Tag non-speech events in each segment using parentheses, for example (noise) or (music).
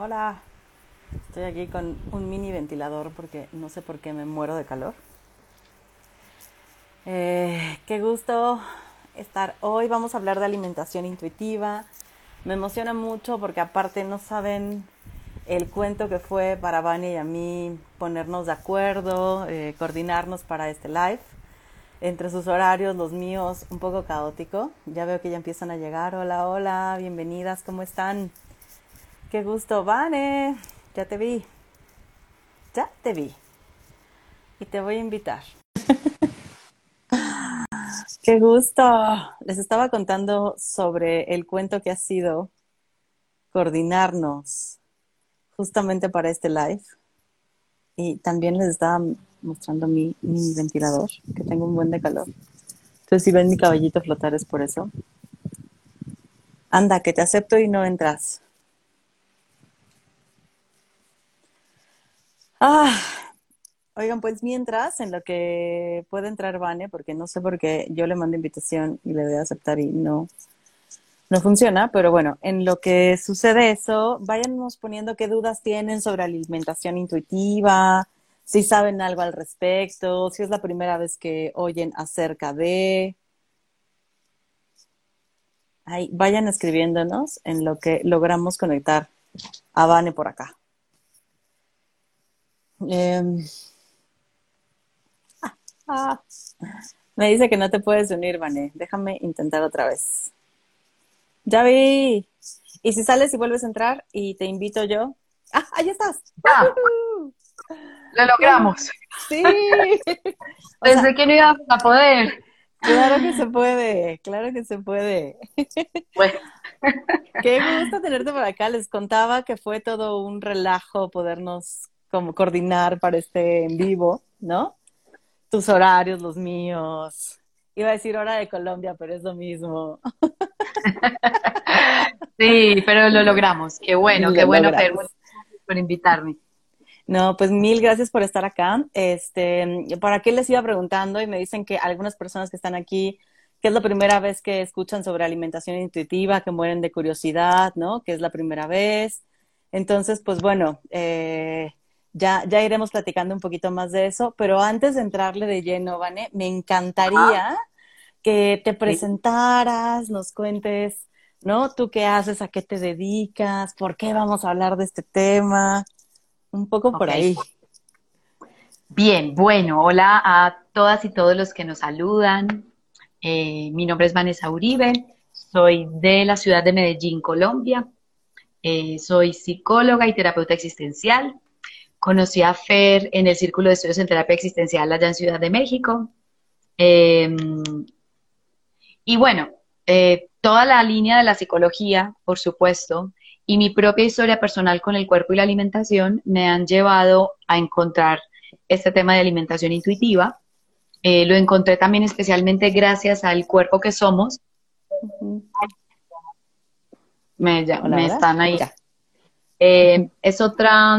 Hola. Estoy aquí con un mini ventilador porque no sé por qué me muero de calor. Eh, qué gusto estar hoy. Vamos a hablar de alimentación intuitiva. Me emociona mucho porque aparte no saben el cuento que fue para Vania y a mí ponernos de acuerdo, eh, coordinarnos para este live. Entre sus horarios, los míos, un poco caótico. Ya veo que ya empiezan a llegar. Hola, hola, bienvenidas, ¿cómo están? Qué gusto, Vane. Ya te vi. Ya te vi. Y te voy a invitar. (laughs) Qué gusto. Les estaba contando sobre el cuento que ha sido coordinarnos justamente para este live. Y también les estaba mostrando mi, ventilador, que tengo un buen de calor. Entonces, si ven mi cabellito flotar es por eso. Anda, que te acepto y no entras. Ah, oigan, pues mientras, en lo que puede entrar Vane, porque no sé por qué yo le mando invitación y le voy a aceptar y no, no funciona, pero bueno, en lo que sucede eso, váyanos poniendo qué dudas tienen sobre alimentación intuitiva, si saben algo al respecto, si es la primera vez que oyen acerca de... Ahí, vayan escribiéndonos en lo que logramos conectar a Vane por acá. Em, ah, me dice que no te puedes unir, Vané. Déjame intentar otra vez. Ya vi. Y si sales y vuelves a entrar y te invito yo. Ah, ahí estás. lo logramos. Sí. (laughs) (laughs) Pensé que no iba a poder. Claro que se puede, claro que se puede. (laughs) Bueno. Qué gusto tenerte por acá. Les contaba que fue todo un relajo podernos como coordinar para este en vivo, ¿no? Tus horarios, los míos. Iba a decir hora de Colombia, pero es lo mismo. (laughs) Sí, pero lo logramos. Qué bueno, qué bueno, Fer, por invitarme. No, pues mil gracias por estar acá. Este, para qué les iba preguntando y me dicen que algunas personas que están aquí, que es la primera vez que escuchan sobre alimentación intuitiva, que mueren de curiosidad, ¿no? Que es la primera vez. Entonces, pues bueno, eh, ya, ya iremos platicando un poquito más de eso, pero antes de entrarle de lleno, Vane, me encantaría que te presentaras, nos cuentes, ¿no? ¿Tú qué haces? ¿A qué te dedicas? ¿Por qué vamos a hablar de este tema? Un poco por ahí. Bien, bueno, hola a todas y todos los que nos saludan. Eh, mi nombre es Vanessa Uribe, soy de la ciudad de Medellín, Colombia. Eh, soy psicóloga y terapeuta existencial. Conocí a Fer en el Círculo de Estudios en Terapia Existencial allá en Ciudad de México. Em, y bueno, eh, toda la línea de la psicología, por supuesto, y mi propia historia personal con el cuerpo y la alimentación me han llevado a encontrar este tema de alimentación intuitiva. Eh, lo encontré también especialmente gracias al cuerpo que somos. Me, me están ahí. Eh, es otra,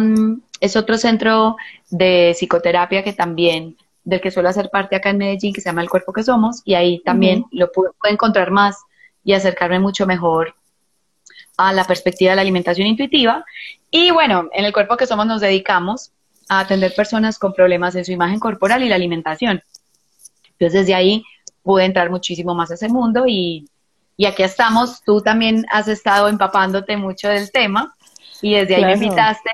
es otro centro de psicoterapia que también, del que suelo hacer parte acá en Medellín, que se llama El Cuerpo que Somos, y ahí también lo puedo, encontrar más y acercarme mucho mejor a la perspectiva de la alimentación intuitiva. Y bueno, en El Cuerpo que Somos nos dedicamos a atender personas con problemas en su imagen corporal y la alimentación. Entonces desde ahí pude entrar muchísimo más a ese mundo y, y aquí estamos. Tú también has estado empapándote mucho del tema y desde ahí me invitaste,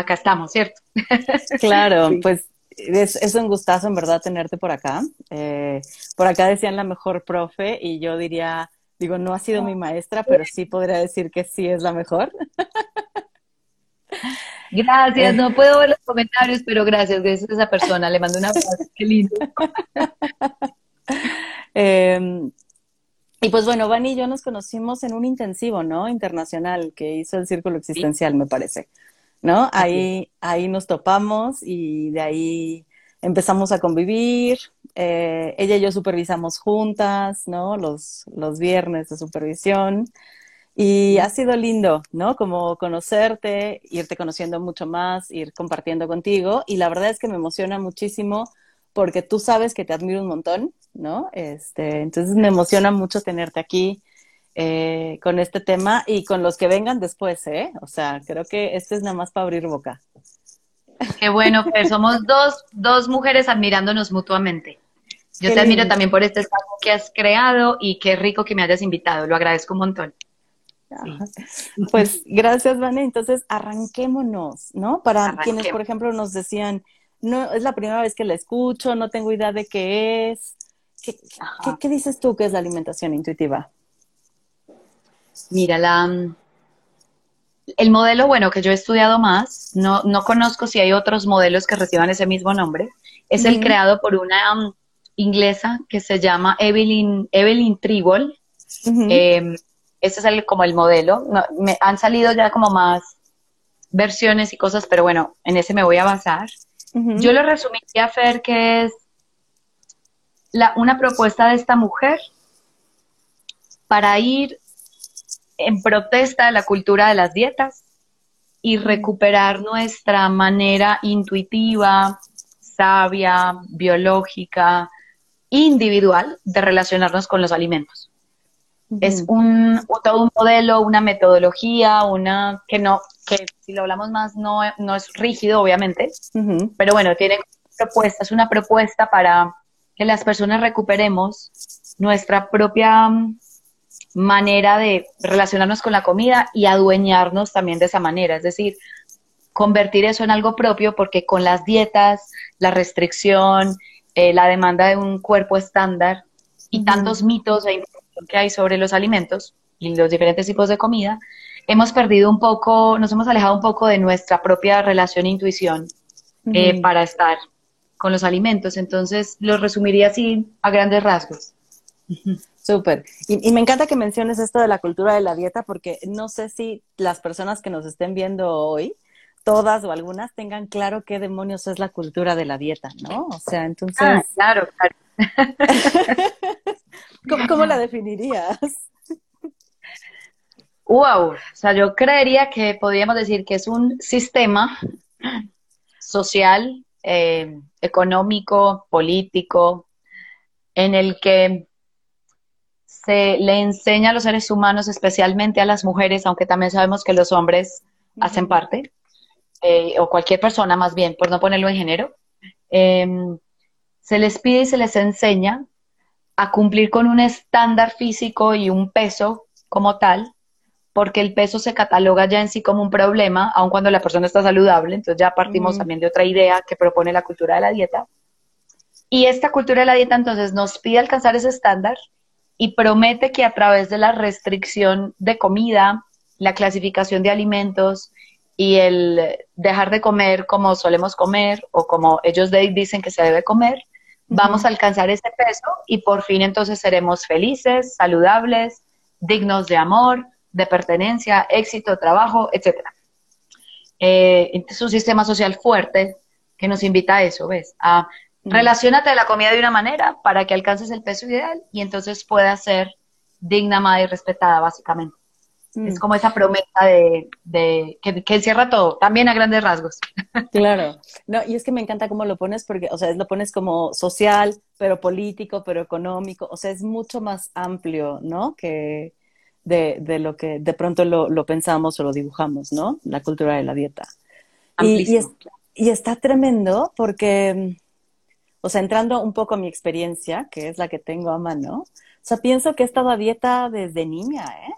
acá estamos, ¿cierto? (laughs) Claro, pues es, un gustazo en verdad tenerte por acá. Eh, por acá decían la mejor profe y yo diría, digo, no ha sido mi maestra, pero sí podría decir que sí es la mejor. (laughs) Gracias, no puedo ver los comentarios, pero gracias, gracias a esa persona, le mando una abrazo, qué lindo. (laughs) Em, y pues bueno, Van y yo nos conocimos en un intensivo, ¿no? Internacional que hizo el Círculo Existencial, me parece. ¿No? Ahí, ahí nos topamos y de ahí empezamos a convivir. Eh, ella y yo supervisamos juntas, ¿no? Los, los viernes de supervisión. Y ha sido lindo, ¿no? Como conocerte, irte conociendo mucho más, ir compartiendo contigo. Y la verdad es que me emociona muchísimo porque tú sabes que te admiro un montón, ¿no? Este, entonces me emociona mucho tenerte aquí. Eh, con este tema y con los que vengan después, ¿eh? O sea, creo que este es nada más para abrir boca. Qué bueno, pues somos dos, dos mujeres admirándonos mutuamente. Yo te admiro también por este espacio que has creado y qué rico que me hayas invitado, lo agradezco un montón. Pues gracias, Vane. Entonces, arranquémonos, ¿no? Para quienes, por ejemplo, nos decían, no, es la primera vez que la escucho, no tengo idea de qué es. ¿Qué, dices tú que es la alimentación intuitiva? Mira, la, el modelo, bueno, que yo he estudiado más, no, no conozco si hay otros modelos que reciban ese mismo nombre, es el creado por una um, inglesa que se llama Evelyn, Evelyn Tribol. Em, este es el, como el modelo. me, han salido ya como más versiones y cosas, pero bueno, en ese me voy a basar. Yo lo resumiría, Fer, que es la, una propuesta de esta mujer para ir en protesta de la cultura de las dietas y recuperar nuestra manera intuitiva, sabia, biológica, individual de relacionarnos con los alimentos. Es un, todo un modelo, una metodología, una que no, que si lo hablamos más no, no es rígido, obviamente, pero bueno, tiene propuestas, es una propuesta para que las personas recuperemos nuestra propia manera de relacionarnos con la comida y adueñarnos también de esa manera, es decir, convertir eso en algo propio porque con las dietas, la restricción, eh, la demanda de un cuerpo estándar y tantos mitos e que hay sobre los alimentos y los diferentes tipos de comida, hemos perdido un poco, nos hemos alejado un poco de nuestra propia relación e intuición eh, para estar con los alimentos. Entonces, lo resumiría así a grandes rasgos. Súper. Y, me encanta que menciones esto de la cultura de la dieta, porque no sé si las personas que nos estén viendo hoy, todas o algunas, tengan claro qué demonios es la cultura de la dieta, ¿no? O sea, entonces. Ah, claro, claro. (laughs) ¿Cómo, la definirías? Wow, o sea, yo creería que podríamos decir que es un sistema social, eh, económico, político, en el que se le enseña a los seres humanos, especialmente a las mujeres, aunque también sabemos que los hombres hacen parte, eh, o cualquier persona más bien, por no ponerlo en género, em, se les pide y se les enseña a cumplir con un estándar físico y un peso como tal, porque el peso se cataloga ya en sí como un problema, aun cuando la persona está saludable, entonces ya partimos también de otra idea que propone la cultura de la dieta. Y esta cultura de la dieta entonces nos pide alcanzar ese estándar y promete que a través de la restricción de comida, la clasificación de alimentos y el dejar de comer como solemos comer o como ellos dicen que se debe comer, vamos a alcanzar ese peso y por fin entonces seremos felices, saludables, dignos de amor, de pertenencia, éxito, trabajo, etc. Eh, es un sistema social fuerte que nos invita a eso, ¿ves? A Relaciónate a la comida de una manera para que alcances el peso ideal y entonces puedas ser digna, amada y respetada, básicamente. Es mm. como esa promesa de, que, encierra todo, también a grandes rasgos. (laughs) Claro, no, y es que me encanta cómo lo pones, porque, o sea, lo pones como social, pero político, pero económico, o sea, es mucho más amplio, ¿no? Que de, lo que de pronto lo, pensamos o lo dibujamos, ¿no? La cultura de la dieta. Y, y, está tremendo porque o sea, entrando un poco a mi experiencia, que es la que tengo a mano, o sea, pienso que he estado a dieta desde niña, ¿eh?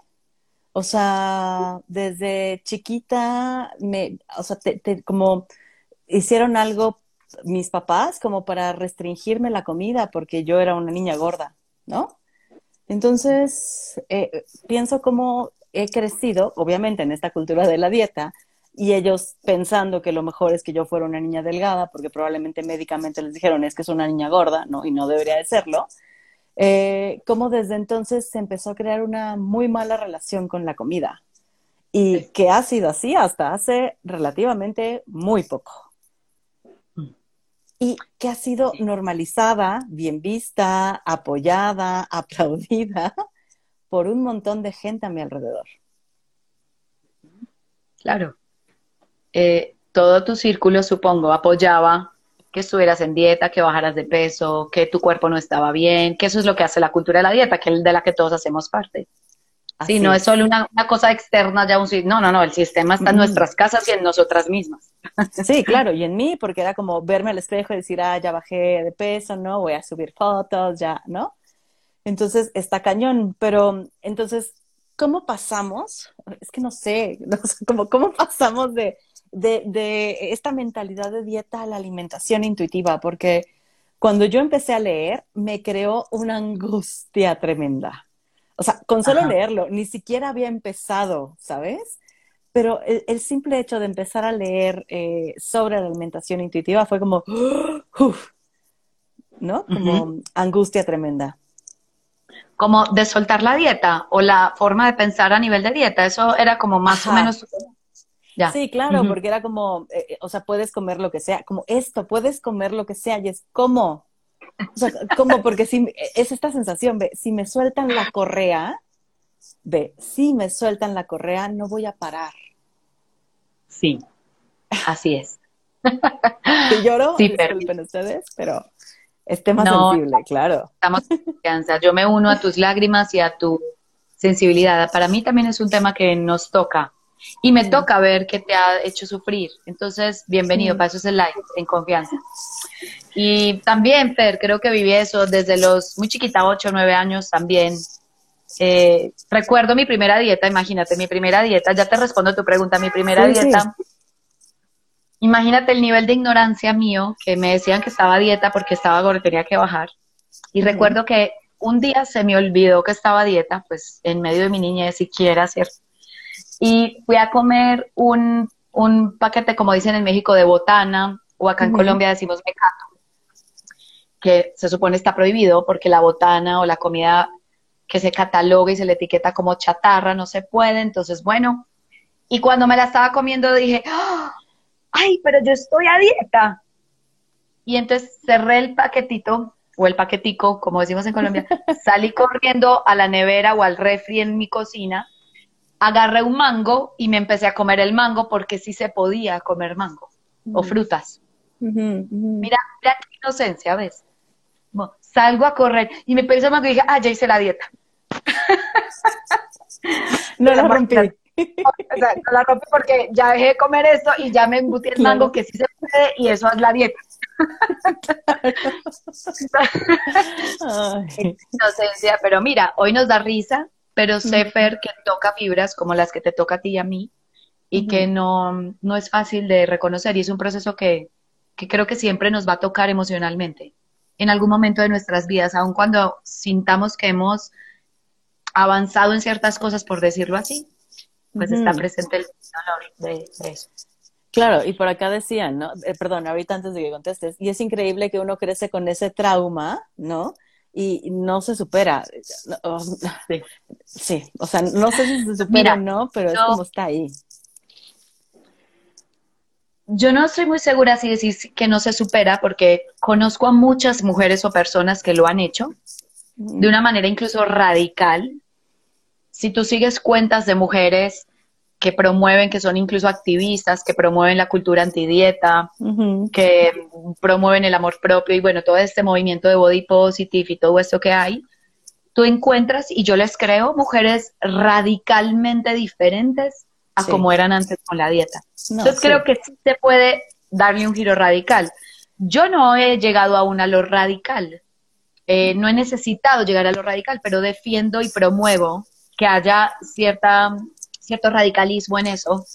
O sea, desde chiquita, me, o sea, como hicieron algo mis papás como para restringirme la comida porque yo era una niña gorda, ¿no? Entonces, eh, pienso cómo he crecido, obviamente en esta cultura de la dieta, y ellos pensando que lo mejor es que yo fuera una niña delgada, porque probablemente médicamente les dijeron es que es una niña gorda, ¿no? Y no debería de serlo. Eh, como desde entonces se empezó a crear una muy mala relación con la comida y que ha sido así hasta hace relativamente muy poco. Y que ha sido normalizada, bien vista, apoyada, (laughs) aplaudida por un montón de gente a mi alrededor. Claro, eh, todo tu círculo, supongo, apoyaba que estuvieras en dieta, que bajaras de peso, que tu cuerpo no estaba bien, que eso es lo que hace la cultura de la dieta, que es de la que todos hacemos parte. Sí, no es solo una, cosa externa, ya un no, no, no, el sistema está en nuestras casas y en nosotras mismas. (laughs) Sí, claro, y en mí, porque era como verme al espejo y decir, ah, ya bajé de peso, ¿no? Voy a subir fotos, ya, ¿no? Entonces está cañón, pero entonces, ¿cómo pasamos? Es que no sé, (laughs) no sé ¿cómo, ¿cómo pasamos de, de, de esta mentalidad de dieta a la alimentación intuitiva? Porque cuando yo empecé a leer, me creó una angustia tremenda o sea, con solo leerlo, ni siquiera había empezado, ¿sabes? Pero el, simple hecho de empezar a leer eh, sobre la alimentación intuitiva fue como, (gasps) ¿no? Como angustia tremenda. Como de soltar la dieta o la forma de pensar a nivel de dieta, eso era como más o menos... Ya. Sí, claro, porque era como, eh, eh, o sea, puedes comer lo que sea, como esto, puedes comer lo que sea, y es como, o sea, como porque si es esta sensación, ve, si me sueltan la correa, ve, si me sueltan la correa, no voy a parar. Sí, así es. Si lloro, sí, disculpen ustedes, pero es tema sensible, claro. Estamos en confianza. Yo me uno a tus lágrimas y a tu sensibilidad. Para mí también es un tema que nos toca. Y me toca ver que te ha hecho sufrir. Entonces, bienvenido, para eso es el live, en confianza. Y también, Fer, creo que viví eso desde los muy chiquita, 8 o 9 años también. Eh, recuerdo mi primera dieta, imagínate, mi primera dieta, ya te respondo tu pregunta, mi primera dieta. Imagínate el nivel de ignorancia mío, que me decían que estaba a dieta porque estaba gorda, tenía que bajar. Y recuerdo que un día se me olvidó que estaba a dieta, pues en medio de mi niñez siquiera, ¿cierto? Y fui a comer un, un paquete, como dicen en México, de botana, o acá en Colombia decimos mecato que se supone está prohibido porque la botana o la comida que se cataloga y se le etiqueta como chatarra no se puede, entonces bueno, y cuando me la estaba comiendo dije, ¡Ah! ay, pero yo estoy a dieta. Y entonces cerré el paquetito o el paquetico, como decimos en Colombia, (laughs) salí corriendo a la nevera o al refri en mi cocina, agarré un mango y me empecé a comer el mango porque sí se podía comer mango o frutas. Mira, mira qué inocencia, ¿ves? salgo a correr y me pensé más y dije, ah, ya hice la dieta. (laughs) no la rompí. O sea, no la rompí porque ya dejé de comer esto y ya me embutí el mango que sí se puede y eso es la dieta. (laughs) (laughs) Inocencia, pero mira, hoy nos da risa, pero sé, Fer, que toca fibras como las que te toca a ti y a mí y que no, no es fácil de reconocer y es un proceso que, que creo que siempre nos va a tocar emocionalmente en algún momento de nuestras vidas, aun cuando sintamos que hemos avanzado en ciertas cosas, por decirlo así, pues está presente el dolor de, eso. Claro, y por acá decían, ¿no? Eh, perdón, ahorita antes de que contestes, y es increíble que uno crece con ese trauma, ¿no? Y no se supera. sí. o sea, no sé si se supera o no, pero es como está ahí yo no estoy muy segura si decir que no se supera, porque conozco a muchas mujeres o personas que lo han hecho de una manera incluso radical. Si tú sigues cuentas de mujeres que promueven, que son incluso activistas, que promueven la cultura antidieta, que promueven el amor propio y bueno, todo este movimiento de body positive y todo esto que hay, tú encuentras, y yo les creo, mujeres radicalmente diferentes a como eran antes con la dieta. Entonces creo que sí se puede darle un giro radical. Yo no he llegado aún a lo radical, eh, no he necesitado llegar a lo radical, pero defiendo y promuevo que haya cierta, cierto radicalismo en eso,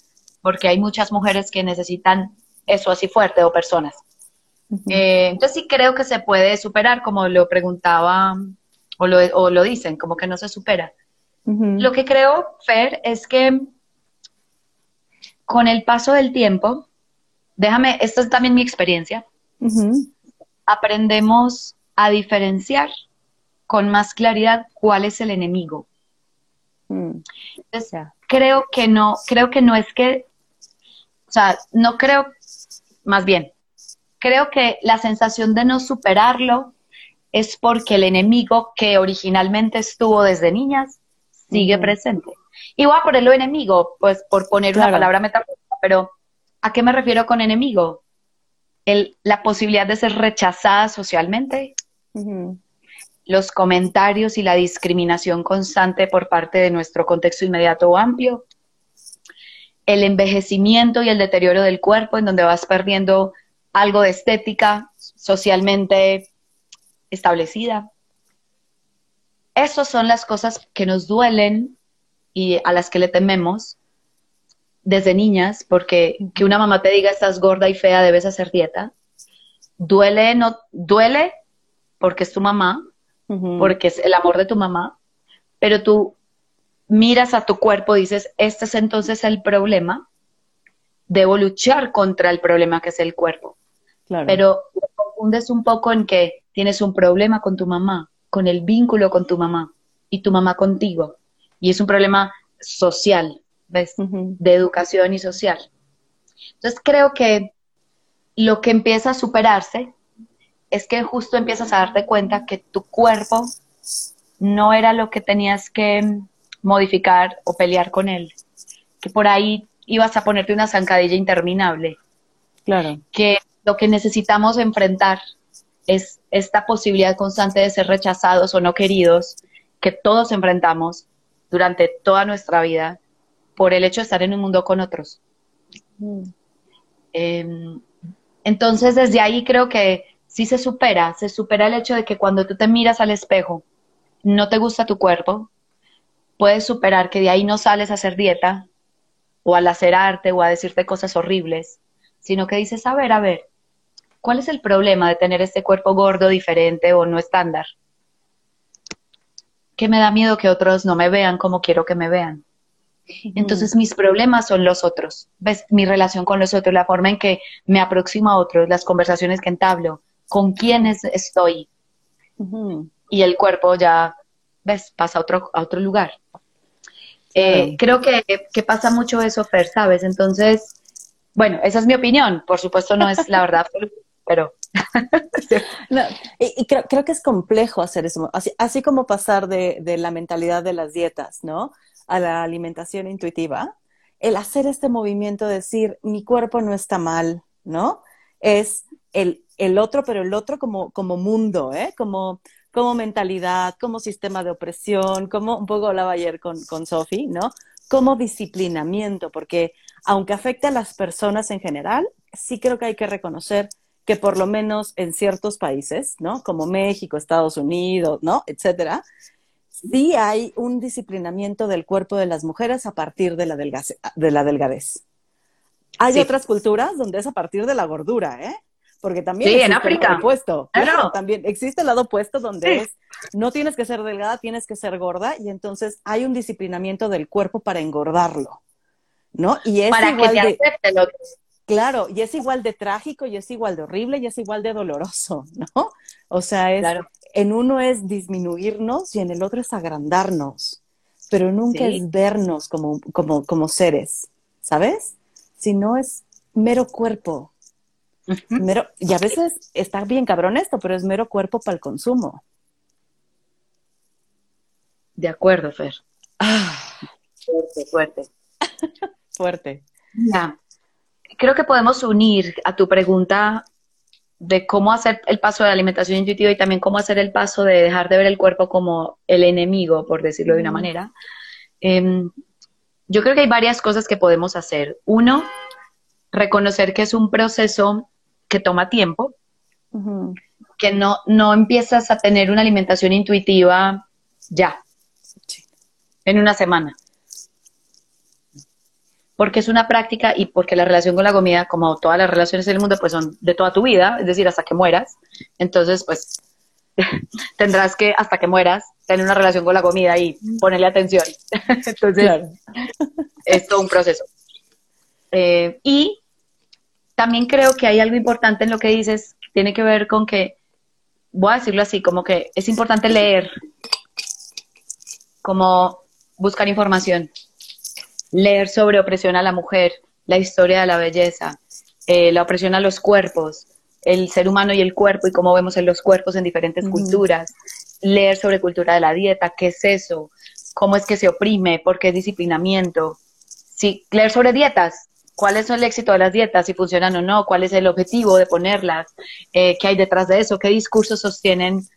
porque hay muchas mujeres que necesitan eso así fuerte o personas. Eh, entonces sí creo que se puede superar, como lo preguntaba o lo, o lo dicen, como que no se supera. Lo que creo, Fer, es que con el paso del tiempo, déjame, esto es también mi experiencia, aprendemos a diferenciar con más claridad cuál es el enemigo. Mm. Creo que no, creo que no es que, o sea, no creo, más bien, creo que la sensación de no superarlo es porque el enemigo que originalmente estuvo desde niñas sigue presente. Y voy a ponerlo enemigo, pues por poner una palabra metafórica, pero ¿a qué me refiero con enemigo? El, la posibilidad de ser rechazada socialmente. Los comentarios y la discriminación constante por parte de nuestro contexto inmediato o amplio, el envejecimiento y el deterioro del cuerpo, en donde vas perdiendo algo de estética socialmente establecida. Esas son las cosas que nos duelen y a las que le tememos desde niñas, porque que una mamá te diga estás gorda y fea, debes hacer dieta, duele, no, duele porque es tu mamá, porque es el amor de tu mamá, pero tú miras a tu cuerpo y dices, este es entonces el problema, debo luchar contra el problema que es el cuerpo. Pero confundes un poco en que tienes un problema con tu mamá, con el vínculo con tu mamá y tu mamá contigo. Y es un problema social, ¿ves? De educación y social. Entonces creo que lo que empieza a superarse es que justo empiezas a darte cuenta que tu cuerpo no era lo que tenías que modificar o pelear con él, que por ahí ibas a ponerte una zancadilla interminable. Claro. Que lo que necesitamos enfrentar es esta posibilidad constante de ser rechazados o no queridos que todos enfrentamos durante toda nuestra vida por el hecho de estar en un mundo con otros. Mm. Em, entonces, desde ahí creo que sí se supera, se supera el hecho de que cuando tú te miras al espejo, no te gusta tu cuerpo, puedes superar que de ahí no sales a hacer dieta o a lacerarte o a decirte cosas horribles, sino que dices, a ver, a ver, ¿cuál es el problema de tener este cuerpo gordo, diferente o no estándar? Que me da miedo que otros no me vean como quiero que me vean. Entonces mis problemas son los otros, ves mi relación con los otros, la forma en que me aproximo a otros, las conversaciones que entablo, con quiénes estoy. Y el cuerpo ya, ves, pasa a otro, a otro lugar. Eh, creo que, que, pasa mucho eso, Fer, ¿sabes? Entonces, bueno, esa es mi opinión. Por supuesto, no es la verdad, pero. (laughs) y, creo, creo, que es complejo hacer eso. Así, así como pasar de, de, la mentalidad de las dietas, ¿no? A la alimentación intuitiva. El hacer este movimiento, de decir, mi cuerpo no está mal, ¿no? Es el, el otro, pero el otro como, como mundo, ¿eh? Como como mentalidad, como sistema de opresión, como un poco hablaba ayer con, con Sofi, ¿no? Como disciplinamiento, porque aunque afecte a las personas en general, sí creo que hay que reconocer que por lo menos en ciertos países, ¿no? Como México, Estados Unidos, ¿no? Etcétera, sí hay un disciplinamiento del cuerpo de las mujeres a partir de la, de la delgadez. Hay otras culturas donde es a partir de la gordura, ¿eh? Porque también existe en África. el lado opuesto. Claro, también existe el lado opuesto donde es, no tienes que ser delgada, tienes que ser gorda, y entonces hay un disciplinamiento del cuerpo para engordarlo, ¿no? Y es para igual que te de, Claro, y es igual de trágico, y es igual de horrible, y es igual de doloroso, ¿no? O sea, es, en uno es disminuirnos y en el otro es agrandarnos, pero nunca es vernos como, como, como seres, ¿sabes? Sino es mero cuerpo, Mero, y a veces está bien cabrón esto, pero es mero cuerpo para el consumo. De acuerdo, Fer. Ah. Fuerte, fuerte. (laughs) fuerte. Ya. Creo que podemos unir a tu pregunta de cómo hacer el paso de la alimentación intuitiva y también cómo hacer el paso de dejar de ver el cuerpo como el enemigo, por decirlo de una manera. Em, yo creo que hay varias cosas que podemos hacer. Uno, reconocer que es un proceso que toma tiempo, que no, no empiezas a tener una alimentación intuitiva ya, en una semana. Porque es una práctica y porque la relación con la comida, como todas las relaciones en el mundo, pues son de toda tu vida, es decir, hasta que mueras. Entonces, pues (laughs) tendrás que, hasta que mueras, tener una relación con la comida y ponerle atención. (laughs) Entonces, es todo un proceso. Eh, y también creo que hay algo importante en lo que dices, tiene que ver con que, voy a decirlo así, como que es importante leer, como buscar información, leer sobre opresión a la mujer, la historia de la belleza, eh, la opresión a los cuerpos, el ser humano y el cuerpo y cómo vemos en los cuerpos en diferentes culturas, leer sobre cultura de la dieta, qué es eso, cómo es que se oprime, por qué es disciplinamiento, sí, leer sobre dietas, cuál es el éxito de las dietas, si funcionan o no, cuál es el objetivo de ponerlas, eh, qué hay detrás de eso, qué discursos sostienen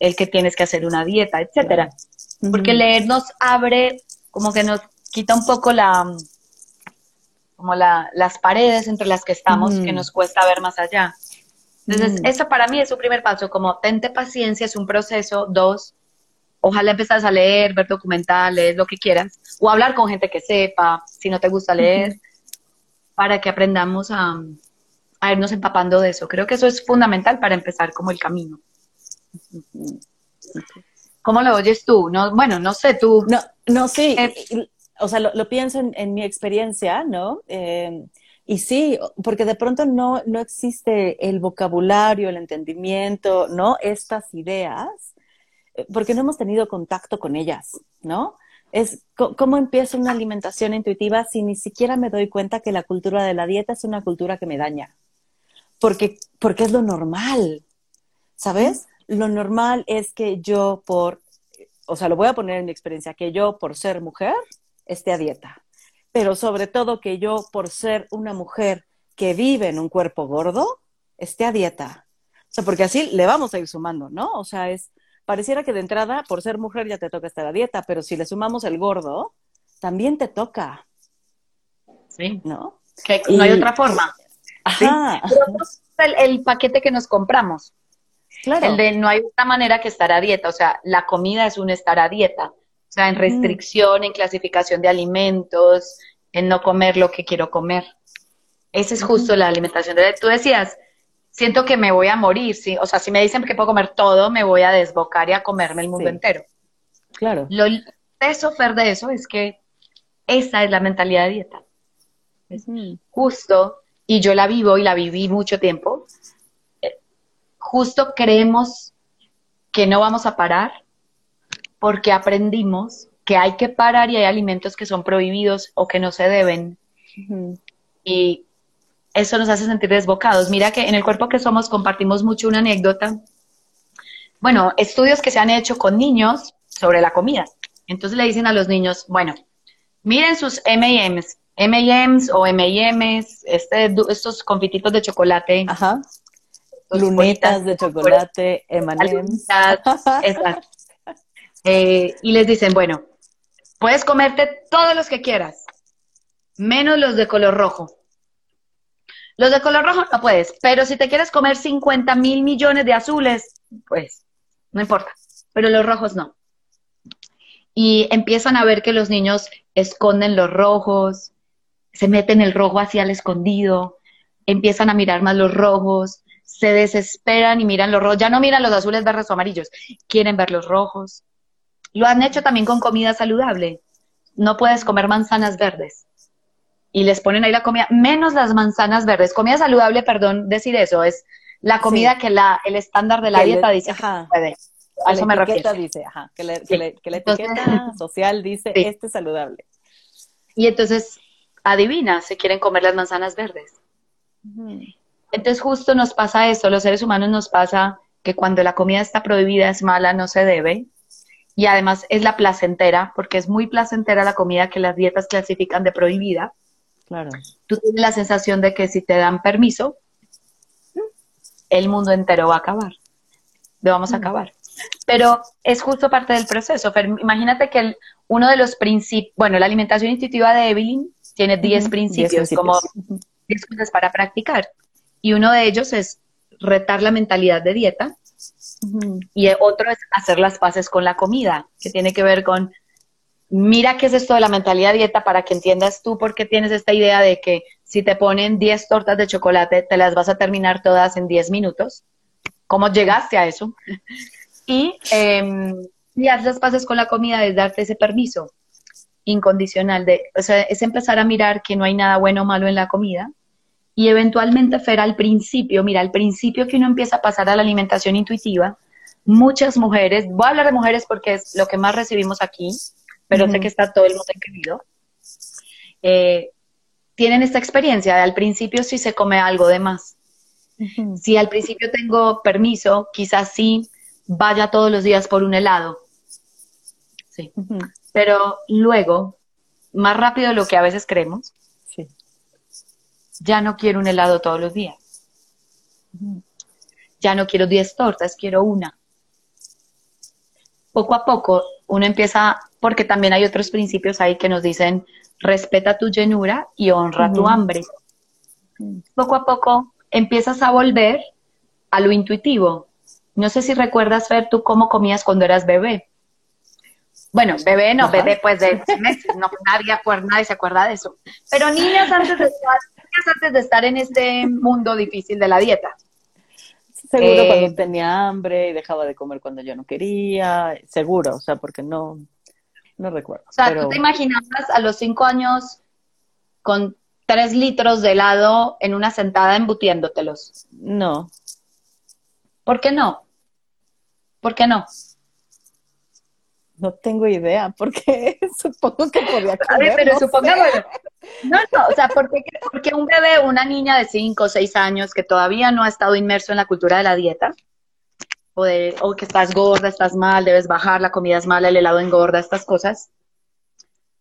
el que tienes que hacer una dieta, etcétera. Porque leer nos abre, como que nos quita un poco la, como la, las paredes entre las que estamos, que nos cuesta ver más allá. Entonces, eso para mí es un primer paso, como tente paciencia, es un proceso. Dos, ojalá empezás a leer, ver documentales, lo que quieras, o hablar con gente que sepa, si no te gusta leer, para que aprendamos a, a, irnos empapando de eso. Creo que eso es fundamental para empezar como el camino. ¿Cómo lo oyes tú? No, bueno, no sé, tú. No, no sí. Eh, o sea, lo, pienso en, mi experiencia, ¿no? Eh, y sí, porque de pronto no, no existe el vocabulario, el entendimiento, ¿no? Estas ideas eh, porque no hemos tenido contacto con ellas, ¿no? Es cómo empieza una alimentación intuitiva si ni siquiera me doy cuenta que la cultura de la dieta es una cultura que me daña. Porque, porque es lo normal, ¿sabes? Lo normal es que yo por, o sea, lo voy a poner en mi experiencia, que yo por ser mujer esté a dieta, pero sobre todo que yo por ser una mujer que vive en un cuerpo gordo, esté a dieta. O sea, porque así le vamos a ir sumando, ¿no? O sea, es, pareciera que de entrada, por ser mujer, ya te toca estar a dieta, pero si le sumamos el gordo, también te toca. Sí. ¿No? Que no hay otra forma. Ajá. El, el, paquete que nos compramos. Claro. El de no hay otra manera que estar a dieta. O sea, la comida es un estar a dieta. O sea, en mm. restricción, en clasificación de alimentos, en no comer lo que quiero comer. Esa es justo la alimentación. Tú decías, siento que me voy a morir, ¿sí? O sea, si me dicen que puedo comer todo, me voy a desbocar y a comerme el mundo entero. Claro. Lo eso, Fer, de eso es que esa es la mentalidad de dieta. justo, y yo la vivo y la viví mucho tiempo, eh, justo creemos que no vamos a parar porque aprendimos que hay que parar y hay alimentos que son prohibidos o que no se deben. Y eso nos hace sentir desbocados. Mira que en el cuerpo que somos compartimos mucho una anécdota. Bueno, estudios que se han hecho con niños sobre la comida. Entonces le dicen a los niños, bueno, miren sus M&M's, M&M's o M&M's, este, estos confititos de chocolate. Ajá. Lunetas de chocolate, M&M's. (laughs) Eh, y les dicen, bueno, puedes comerte todos los que quieras, menos los de color rojo. Los de color rojo no puedes, pero si te quieres comer 50 mil millones de azules, pues no importa, pero los rojos no. Y empiezan a ver que los niños esconden los rojos, se meten el rojo hacia el escondido, empiezan a mirar más los rojos, se desesperan y miran los rojos, ya no miran los azules, verdes o amarillos, quieren ver los rojos. Lo han hecho también con comida saludable. No puedes comer manzanas verdes y les ponen ahí la comida, menos las manzanas verdes. Comida saludable, perdón decir eso, es la comida que la, el estándar de la dieta dice ajá, puede. A eso me refiero. Dice, ajá, que, la etiqueta (laughs) social dice, este es saludable. Y entonces, adivina, se quieren comer las manzanas verdes. Entonces, justo nos pasa eso, los seres humanos nos pasa que cuando la comida está prohibida, es mala, no se debe. Y además es la placentera, porque es muy placentera la comida que las dietas clasifican de prohibida. Claro. Tú tienes la sensación de que si te dan permiso, el mundo entero va a acabar. Lo vamos a mm. acabar. Pero es justo parte del proceso. imagínate que uno de los principios, bueno, la alimentación intuitiva de Evelyn tiene 10 principios, como 10 cosas para practicar. Y uno de ellos es retar la mentalidad de dieta. Y otro es hacer las paces con la comida, que tiene que ver con mira qué es esto de la mentalidad dieta para que entiendas tú por qué tienes esta idea de que si te ponen 10 tortas de chocolate, te las vas a terminar todas en 10 minutos. ¿Cómo llegaste a eso? (laughs) Y, eh, y las pases con la comida es darte ese permiso incondicional de, o sea, es empezar a mirar que no hay nada bueno o malo en la comida y eventualmente, Fer, al principio, mira, al principio que uno empieza a pasar a la alimentación intuitiva, muchas mujeres, voy a hablar de mujeres porque es lo que más recibimos aquí, pero sé que está todo el mundo incluido, eh, tienen esta experiencia al principio si se come algo de más. Si al principio tengo permiso, quizás sí vaya todos los días por un helado. Sí. Pero luego, más rápido de lo que a veces creemos, ya no quiero un helado todos los días. Ya no quiero 10 tortas, quiero una. poco a poco uno empieza, porque también hay otros principios ahí que nos dicen, respeta tu llenura y honra tu hambre. Poco a poco empiezas a volver a lo intuitivo. No sé si recuerdas, Fer, tú cómo comías cuando eras bebé. Bueno, bebé no, bebé pues de meses, no, nadie, nadie se acuerda de eso. Pero niñas antes de, niñas antes de estar en este mundo difícil de la dieta. Seguro cuando eh, tenía hambre y dejaba de comer cuando yo no quería, seguro, o sea, porque no, no recuerdo. O sea, ¿tú te imaginabas a los cinco años con tres litros de helado en una sentada embutiéndotelos? No. ¿Por qué no? ¿Por qué no? No tengo idea, porque (laughs) supongo que podía comer. pero no supongo, no, no, o sea, porque, porque un bebé, una niña de 5 o 6 años que todavía no ha estado inmerso en la cultura de la dieta, o, de, o que estás gorda, estás mal, debes bajar, la comida es mala, el helado engorda, estas cosas,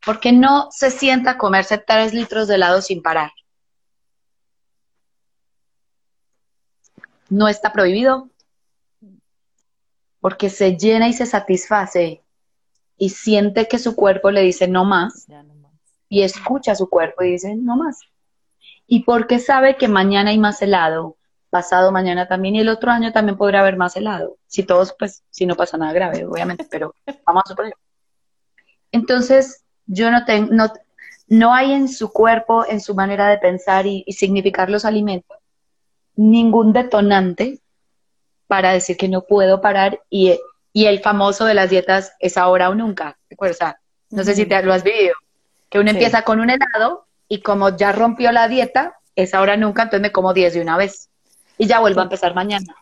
porque no se sienta a comerse 3 litros de helado sin parar. No está prohibido, porque se llena y se satisface y siente que su cuerpo le dice no más, y escucha a su cuerpo y dice no más. Y porque sabe que mañana hay más helado, pasado mañana también y el otro año también podrá haber más helado. Si todos, pues, si no pasa nada grave, obviamente, pero vamos a suponer. Entonces, yo no tengo, no, no hay en su cuerpo, en su manera de pensar y, y significar los alimentos, ningún detonante para decir que no puedo parar y y el famoso de las dietas es ahora o nunca. O sea, no sé si te lo has vivido. Que uno empieza con un helado y como ya rompió la dieta, es ahora o nunca, entonces me como 10 de una vez. Y ya vuelvo a empezar mañana.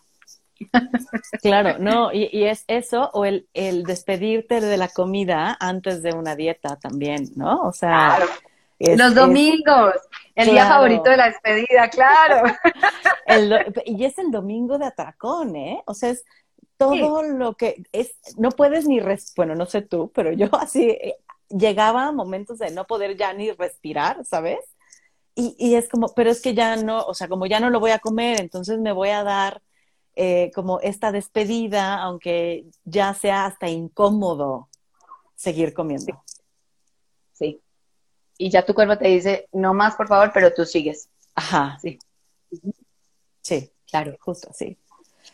(laughs) Claro, no, y, es eso o el, el, despedirte de la comida antes de una dieta también, ¿no? O sea, los domingos, el día favorito de la despedida, claro. (laughs) y es el domingo de atracón, ¿eh? O sea, es todo lo que es, no puedes ni, res, bueno, no sé tú, pero yo (laughs) así eh, llegaba a momentos de no poder ya ni respirar, ¿sabes? Y, y, es como, pero es que ya no, o sea, como ya no lo voy a comer, entonces me voy a dar eh, como esta despedida, aunque ya sea hasta incómodo seguir comiendo. Sí. Y ya tu cuerpo te dice, no más, por favor, pero tú sigues. Ajá. Sí. Sí, claro, justo, sí.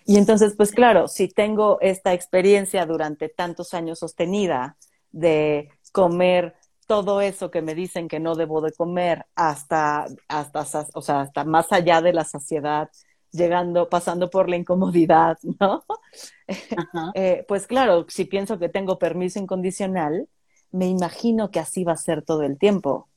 Y entonces, pues claro, si tengo esta experiencia durante tantos años sostenida de comer todo eso que me dicen que no debo de comer hasta, hasta, o sea, hasta más allá de la saciedad, llegando, pasando por la incomodidad, (laughs) ¿no? (laughs) Eh, pues claro, si pienso que tengo permiso incondicional, me imagino que así va a ser todo el tiempo.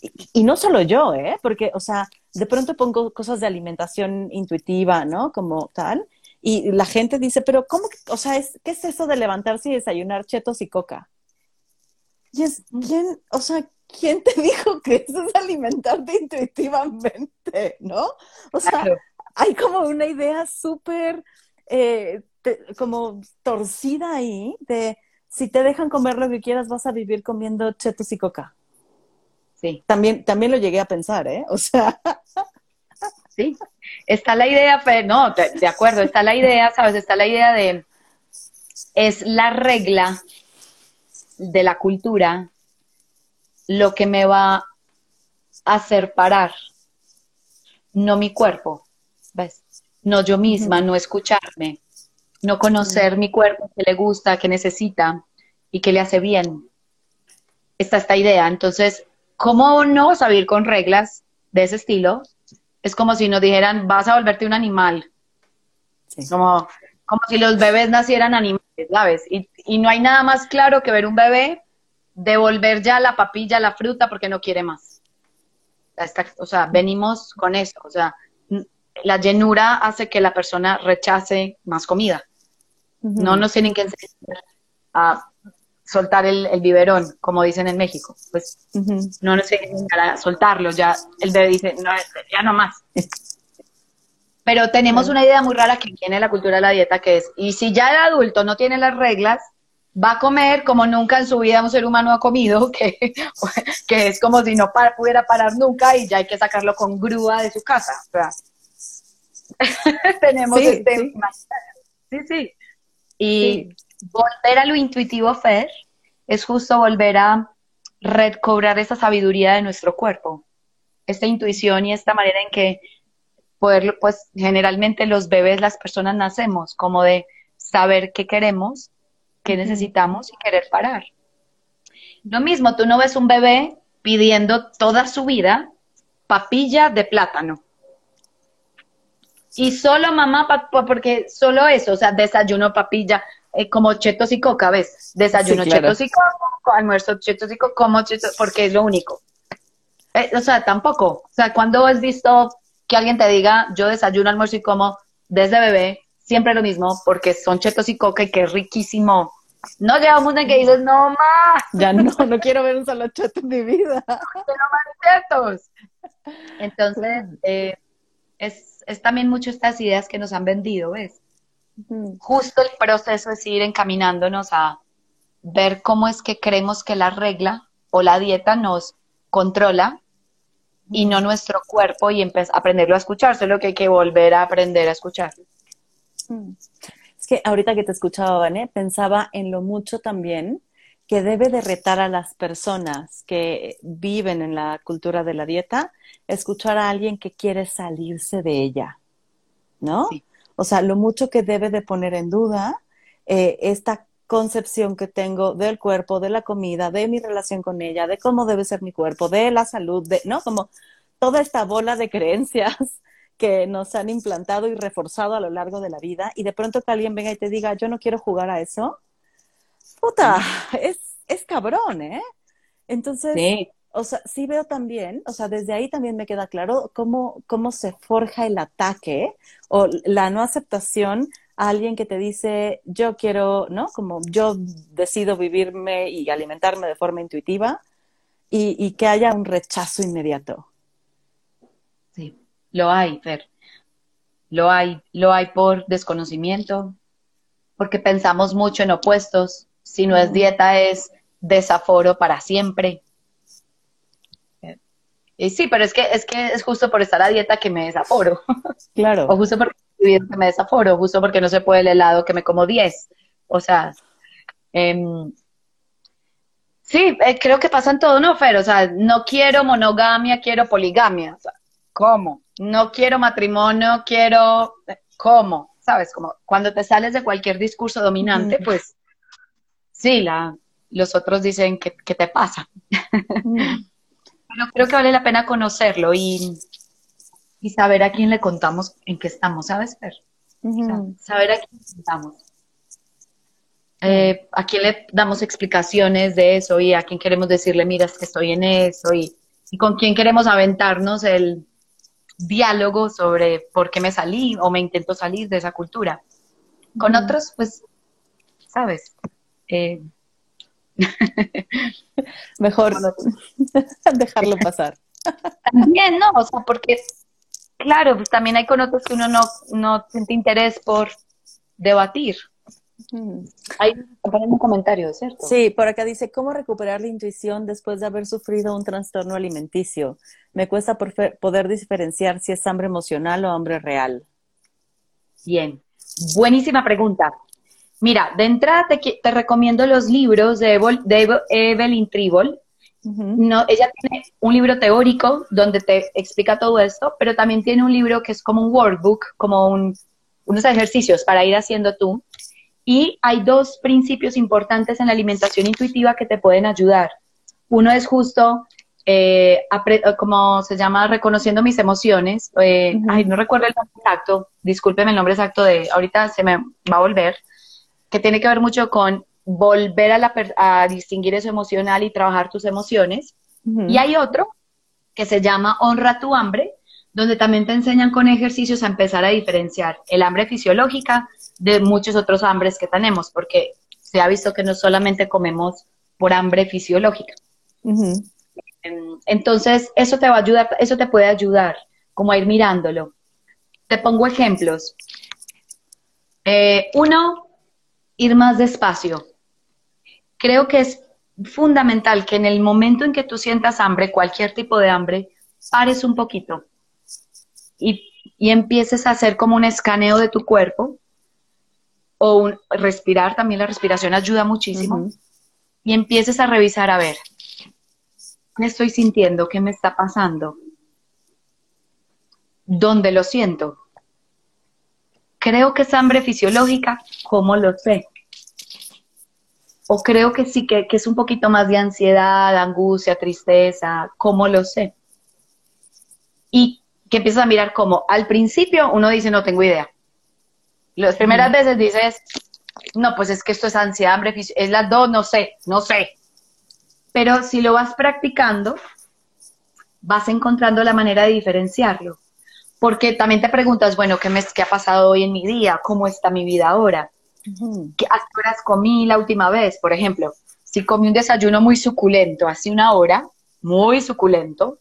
Y, y, no solo yo, ¿eh? Porque, o sea, de pronto pongo cosas de alimentación intuitiva, ¿no? Como tal, y la gente dice, pero ¿cómo? O sea, es, ¿qué es eso de levantarse y desayunar chetos y coca? Y es, ¿quién, o sea, quién te (laughs) dijo que eso es alimentarte intuitivamente, no? O sea, hay como una idea súper, eh, como torcida ahí de si te dejan comer lo que quieras, vas a vivir comiendo chetos y coca. Sí. También, también lo llegué a pensar, ¿eh? O sea. (laughs) Sí, está la idea, pero no, de, acuerdo, está la idea, ¿sabes? Está la idea de, es la regla de la cultura lo que me va a hacer parar, no mi cuerpo, ¿ves? No yo misma, no escucharme, no conocer mi cuerpo, que le gusta, que necesita y que le hace bien. Está esta idea. Entonces, ¿cómo no saber con reglas de ese estilo? es como si nos dijeran, vas a volverte un animal. Como, como si los bebés nacieran animales, ¿sabes? Y, y no hay nada más claro que ver un bebé devolver ya la papilla, la fruta, porque no quiere más. o sea, venimos con eso. O sea, la llenura hace que la persona rechace más comida. No nos tienen que enseñar a soltar el, biberón, como dicen en México. Pues no nos sé para soltarlo, ya el bebé dice, no, ya no más. (laughs) Pero tenemos una idea muy rara que tiene la cultura de la dieta, que es, y si ya el adulto no tiene las reglas, va a comer como nunca en su vida un ser humano ha comido, (laughs) que, que es como si no pudiera parar nunca y ya hay que sacarlo con grúa de su casa. (laughs) tenemos este... Sí, sí. Y volver a lo intuitivo, Fer, es justo volver a recobrar esa sabiduría de nuestro cuerpo, esta intuición y esta manera en que poder, pues generalmente los bebés, las personas nacemos como de saber qué queremos, qué necesitamos y querer parar. Lo mismo, tú no ves un bebé pidiendo toda su vida papilla de plátano. Y solo mamá, porque solo eso, o sea, desayuno papilla, eh, como chetos y coca, ¿ves? Desayuno chetos y coca, almuerzo chetos y coca, como chetos, porque es lo único. Eh, o sea, tampoco. O sea, cuando has visto que alguien te diga, yo desayuno, almuerzo y como desde bebé, siempre lo mismo, porque son chetos y coca y que es riquísimo. No llega un mundo en que dices, no más. Ya no, no quiero ver un solo cheto en mi vida. (laughs) No más chetos. Entonces, eh, es, es también mucho estas ideas que nos han vendido, ¿ves? Justo el proceso es ir encaminándonos a ver cómo es que creemos que la regla o la dieta nos controla y no nuestro cuerpo y aprenderlo a escuchar, solo que hay que volver a aprender a escuchar. Es que ahorita que te escuchaba, Vané, pensaba en lo mucho también que debe de retar a las personas que viven en la cultura de la dieta, escuchar a alguien que quiere salirse de ella, ¿no? Sí. O sea, lo mucho que debe de poner en duda eh, esta concepción que tengo del cuerpo, de la comida, de mi relación con ella, de cómo debe ser mi cuerpo, de la salud, de, ¿no? Como toda esta bola de creencias (laughs) que nos han implantado y reforzado a lo largo de la vida y de pronto que alguien venga y te diga, yo no quiero jugar a eso, puta, es, es cabrón, ¿eh? Entonces, sí o sea, sí veo también, o sea, desde ahí también me queda claro cómo, cómo se forja el ataque o la no aceptación a alguien que te dice, yo quiero, ¿no? Como yo decido vivirme y alimentarme de forma intuitiva y, y que haya un rechazo inmediato. Sí, lo hay, Fer. Lo hay, lo hay por desconocimiento, porque pensamos mucho en opuestos. Si no es dieta, es desaforo para siempre sí, pero es que, es que es justo por estar a dieta que me desaforo. Claro. (laughs) o justo porque que me desaforo, justo porque no se puede el helado que me como 10. O sea, em, sí, eh, creo que pasa en todo, ¿no, Fer? O sea, no quiero monogamia, quiero poligamia. O sea, ¿cómo? No quiero matrimonio, quiero... ¿Cómo? ¿Sabes? Como cuando te sales de cualquier discurso dominante, pues sí, la, los otros dicen, que qué te pasa? (laughs) creo que vale la pena conocerlo y, y saber a quién le contamos en qué estamos, ¿sabes, Fer? Saber a quién le contamos. Eh, a quién le damos explicaciones de eso y a quién queremos decirle, mira, es que estoy en eso y, y con quién queremos aventarnos el diálogo sobre por qué me salí o me intento salir de esa cultura. Con otros, pues, sabes, eh, (laughs) Mejor (laughs) dejarlo pasar. También, ¿no? O sea, porque, claro, pues también hay con otros que uno no, no siente interés por debatir. Hay un comentario, ¿cierto? Sí, por acá dice, ¿cómo recuperar la intuición después de haber sufrido un trastorno alimenticio? Me cuesta poder diferenciar si es hambre emocional o hambre real. Bien, buenísima pregunta. Mira, de entrada te, recomiendo los libros de, Evelyn Tribol. No, ella tiene un libro teórico donde te explica todo esto, pero también tiene un libro que es como un workbook, como unos ejercicios para ir haciendo tú. Y hay dos principios importantes en la alimentación intuitiva que te pueden ayudar. Uno es justo, eh, como se llama, reconociendo mis emociones. Eh, ay, no recuerdo el nombre exacto, discúlpeme el nombre exacto de, ahorita se me va a volver que tiene que ver mucho con volver a, a distinguir eso emocional y trabajar tus emociones. Y hay otro que se llama Honra tu hambre, donde también te enseñan con ejercicios a empezar a diferenciar el hambre fisiológica de muchos otros hambres que tenemos, porque se ha visto que no solamente comemos por hambre fisiológica. Em, entonces, eso te va a ayudar, eso te puede ayudar como a ir mirándolo. Te pongo ejemplos. Eh, uno, ir más despacio. Creo que es fundamental que en el momento en que tú sientas hambre, cualquier tipo de hambre, pares un poquito y, empieces a hacer como un escaneo de tu cuerpo. o un, respirar, también la respiración ayuda muchísimo, y empieces a revisar, a ver, ¿qué estoy sintiendo? ¿Qué me está pasando? ¿Dónde lo siento? Creo que es hambre fisiológica, ¿cómo lo sé? O creo que sí, que, que es un poquito más de ansiedad, angustia, tristeza, ¿cómo lo sé? Y que empiezas a mirar como al principio uno dice no tengo idea. Las primeras veces dices, no, pues es que esto es ansiedad, hambre, es las dos, no sé, no sé. Pero si lo vas practicando, vas encontrando la manera de diferenciarlo. Porque también te preguntas, bueno, ¿qué, me, qué ha pasado hoy en mi día? ¿Cómo está mi vida ahora? ¿Qué, ¿A qué horas comí la última vez? Por ejemplo, si comí un desayuno muy suculento hace una hora, muy suculento,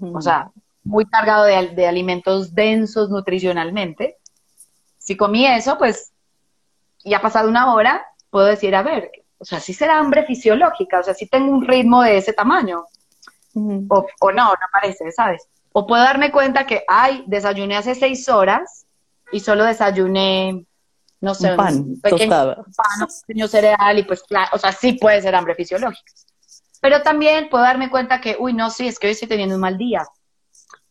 o sea, muy cargado de, de alimentos densos nutricionalmente, si comí eso, pues, y ha pasado una hora, puedo decir, a ver, o sea, si será hambre fisiológica, o sea, si tengo un ritmo de ese tamaño, o, o, no, no parece, ¿sabes? O puedo darme cuenta que, ay, desayuné hace seis horas y solo desayuné, no sé, un pan, un pequeño pan, un pequeño cereal y pues, claro, o sea, sí puede ser hambre fisiológica. Pero también puedo darme cuenta que, uy, no, sí, es que hoy estoy teniendo un mal día,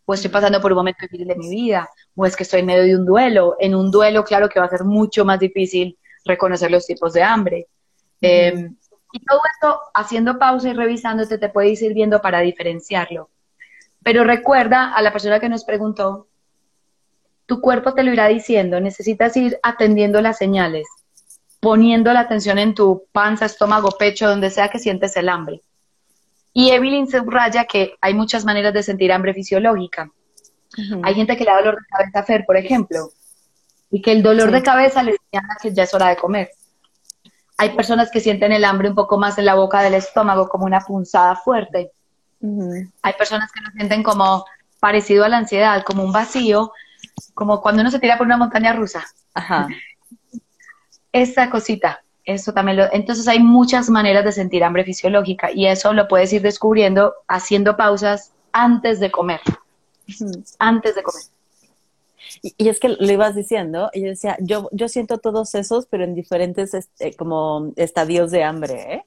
o estoy pasando por un momento difícil de mi vida, o es que estoy en medio de un duelo. En un duelo, claro que va a ser mucho más difícil reconocer los tipos de hambre. Eh, y todo esto, haciendo pausa y revisándote, te puede ir sirviendo para diferenciarlo. Pero recuerda a la persona que nos preguntó, tu cuerpo te lo irá diciendo, necesitas ir atendiendo las señales, poniendo la atención en tu panza, estómago, pecho, donde sea que sientes el hambre. Y Evelyn subraya que hay muchas maneras de sentir hambre fisiológica. Hay gente que le da dolor de cabeza a Fer, por ejemplo, y que el dolor Sí. de cabeza le señala que ya es hora de comer. Hay personas que sienten el hambre un poco más en la boca del estómago, como una punzada fuerte. Hay personas que lo sienten como parecido a la ansiedad, como un vacío, como cuando uno se tira por una montaña rusa. Ajá. (laughs) Esa cosita, eso también lo... Entonces hay muchas maneras de sentir hambre fisiológica y eso lo puedes ir descubriendo haciendo pausas antes de comer. Antes de comer. Y, y es que lo ibas diciendo, y yo decía, yo, yo siento todos esos, pero en diferentes este, como estadios de hambre, ¿eh?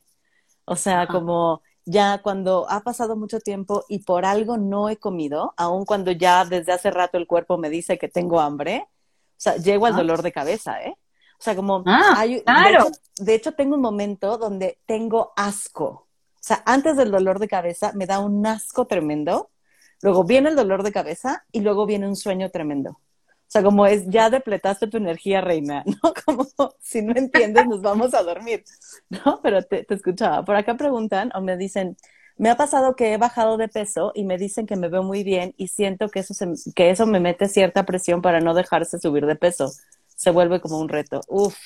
O sea, como ya cuando ha pasado mucho tiempo y por algo no he comido, aun cuando ya desde hace rato el cuerpo me dice que tengo hambre, o sea, llego al Ah. dolor de cabeza, ¿eh? O sea, como Ah, hay, claro. de, hecho, de hecho tengo un momento donde tengo asco. O sea, antes del dolor de cabeza me da un asco tremendo, luego viene el dolor de cabeza y luego viene un sueño tremendo. O sea, como es, ya depletaste tu energía, reina, (laughs) ¿no? Como si no entiendes, nos vamos a dormir, ¿no? Pero te, te escuchaba. Por acá preguntan o me dicen, me ha pasado que he bajado de peso y me dicen que me veo muy bien y siento que eso, se- que eso me mete cierta presión para no dejarse subir de peso. Se vuelve como un reto. Uf.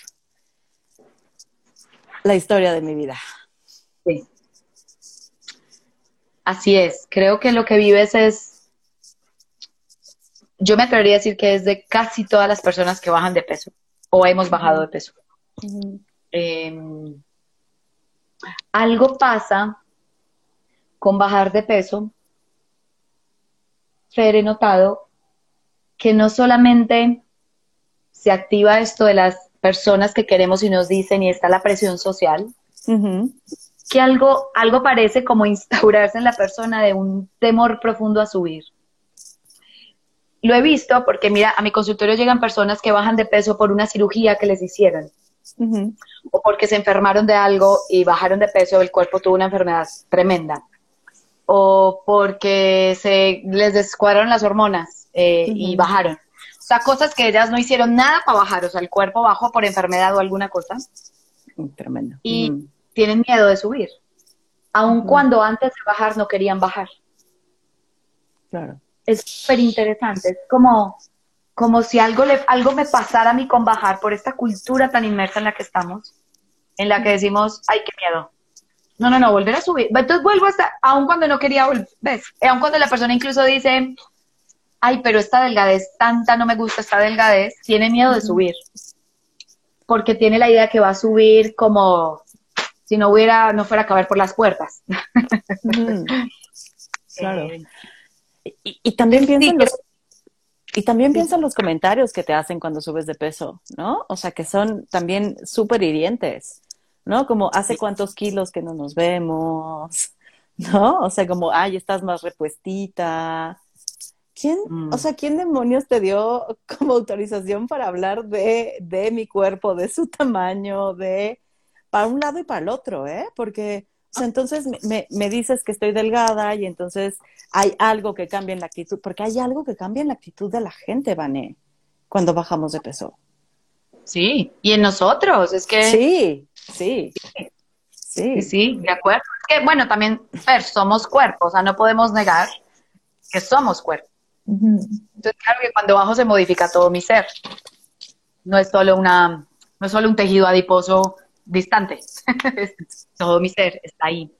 La historia de mi vida. Sí. Así es. Creo que lo que vives es, yo me atrevería a decir que es de casi todas las personas que bajan de peso o hemos bajado de peso. Eh, algo pasa con bajar de peso. Fer, he notado que no solamente se activa esto de las personas que queremos y nos dicen y está la presión social, que algo, algo parece como (laughs) instaurarse en la persona de un temor profundo a subir. Lo he visto porque, mira, a mi consultorio llegan personas que bajan de peso por una cirugía que les hicieron o porque se enfermaron de algo y bajaron de peso, el cuerpo tuvo una enfermedad tremenda, o porque se les descuadraron las hormonas eh, y bajaron. O sea, cosas que ellas no hicieron nada para bajar, o sea, el cuerpo bajó por enfermedad o alguna cosa Tremendo. y Ujú. tienen miedo de subir, aun Ujú. cuando antes de bajar no querían bajar. Claro. Es súper interesante, es como, como si algo, le, algo me pasara a mí con bajar por esta cultura tan inmersa en la que estamos, en la que decimos, ay, qué miedo. No, no, no, volver a subir. Entonces vuelvo hasta, aun cuando no quería volver, ¿ves? Eh, Aun cuando la persona incluso dice, ay, pero esta delgadez tanta, no me gusta esta delgadez, tiene miedo de subir. Porque tiene la idea que va a subir como si no hubiera, no fuera a caber por las puertas. (laughs) Claro. Eh, Y, y también pienso Sí, en los, Y también piensa en los comentarios que te hacen cuando subes de peso, ¿no? O sea, que son también súper hirientes, ¿no? Como hace cuántos kilos que no nos vemos, (laughs) ¿no? O sea, como, ay, estás más repuestita. ¿Quién, mm. o sea, quién demonios te dio como autorización para hablar de, de mi cuerpo, de su tamaño, de para un lado y para el otro, ¿eh? Porque entonces me, me, dices que estoy delgada y entonces hay algo que cambia en la actitud, porque hay algo que cambia en la actitud de la gente, Vané, cuando bajamos de peso. Sí, y en nosotros, es que... Sí, sí. Sí, sí, de acuerdo. Es que, bueno, también, Fer, somos cuerpos, o sea, no podemos negar que somos cuerpos. Entonces, claro que cuando bajo se modifica todo mi ser. No es solo una, no es solo un tejido adiposo distante. (laughs) Todo mi ser está ahí.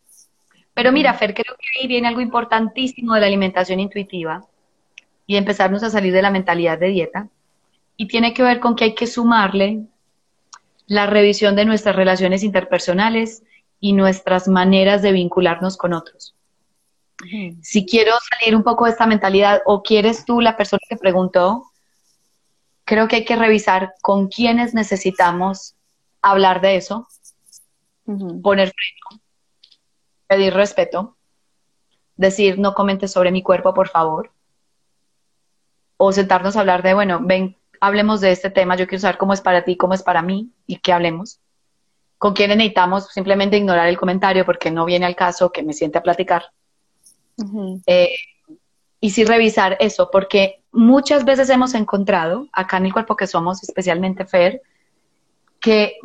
Pero mira, Fer, creo que ahí viene algo importantísimo de la alimentación intuitiva y empezarnos a salir de la mentalidad de dieta. Y tiene que ver con que hay que sumarle la revisión de nuestras relaciones interpersonales y nuestras maneras de vincularnos con otros. Si quiero salir un poco de esta mentalidad o quieres tú, la persona que preguntó, creo que hay que revisar con quiénes necesitamos hablar de eso, poner freno, pedir respeto, decir no comentes sobre mi cuerpo, por favor, o sentarnos a hablar de, bueno, ven, hablemos de este tema, yo quiero saber cómo es para ti, cómo es para mí, y que hablemos. Con quién necesitamos simplemente ignorar el comentario porque no viene al caso que me siente a platicar. Eh, y sí revisar eso, porque muchas veces hemos encontrado, acá en el cuerpo que somos, especialmente Fer, que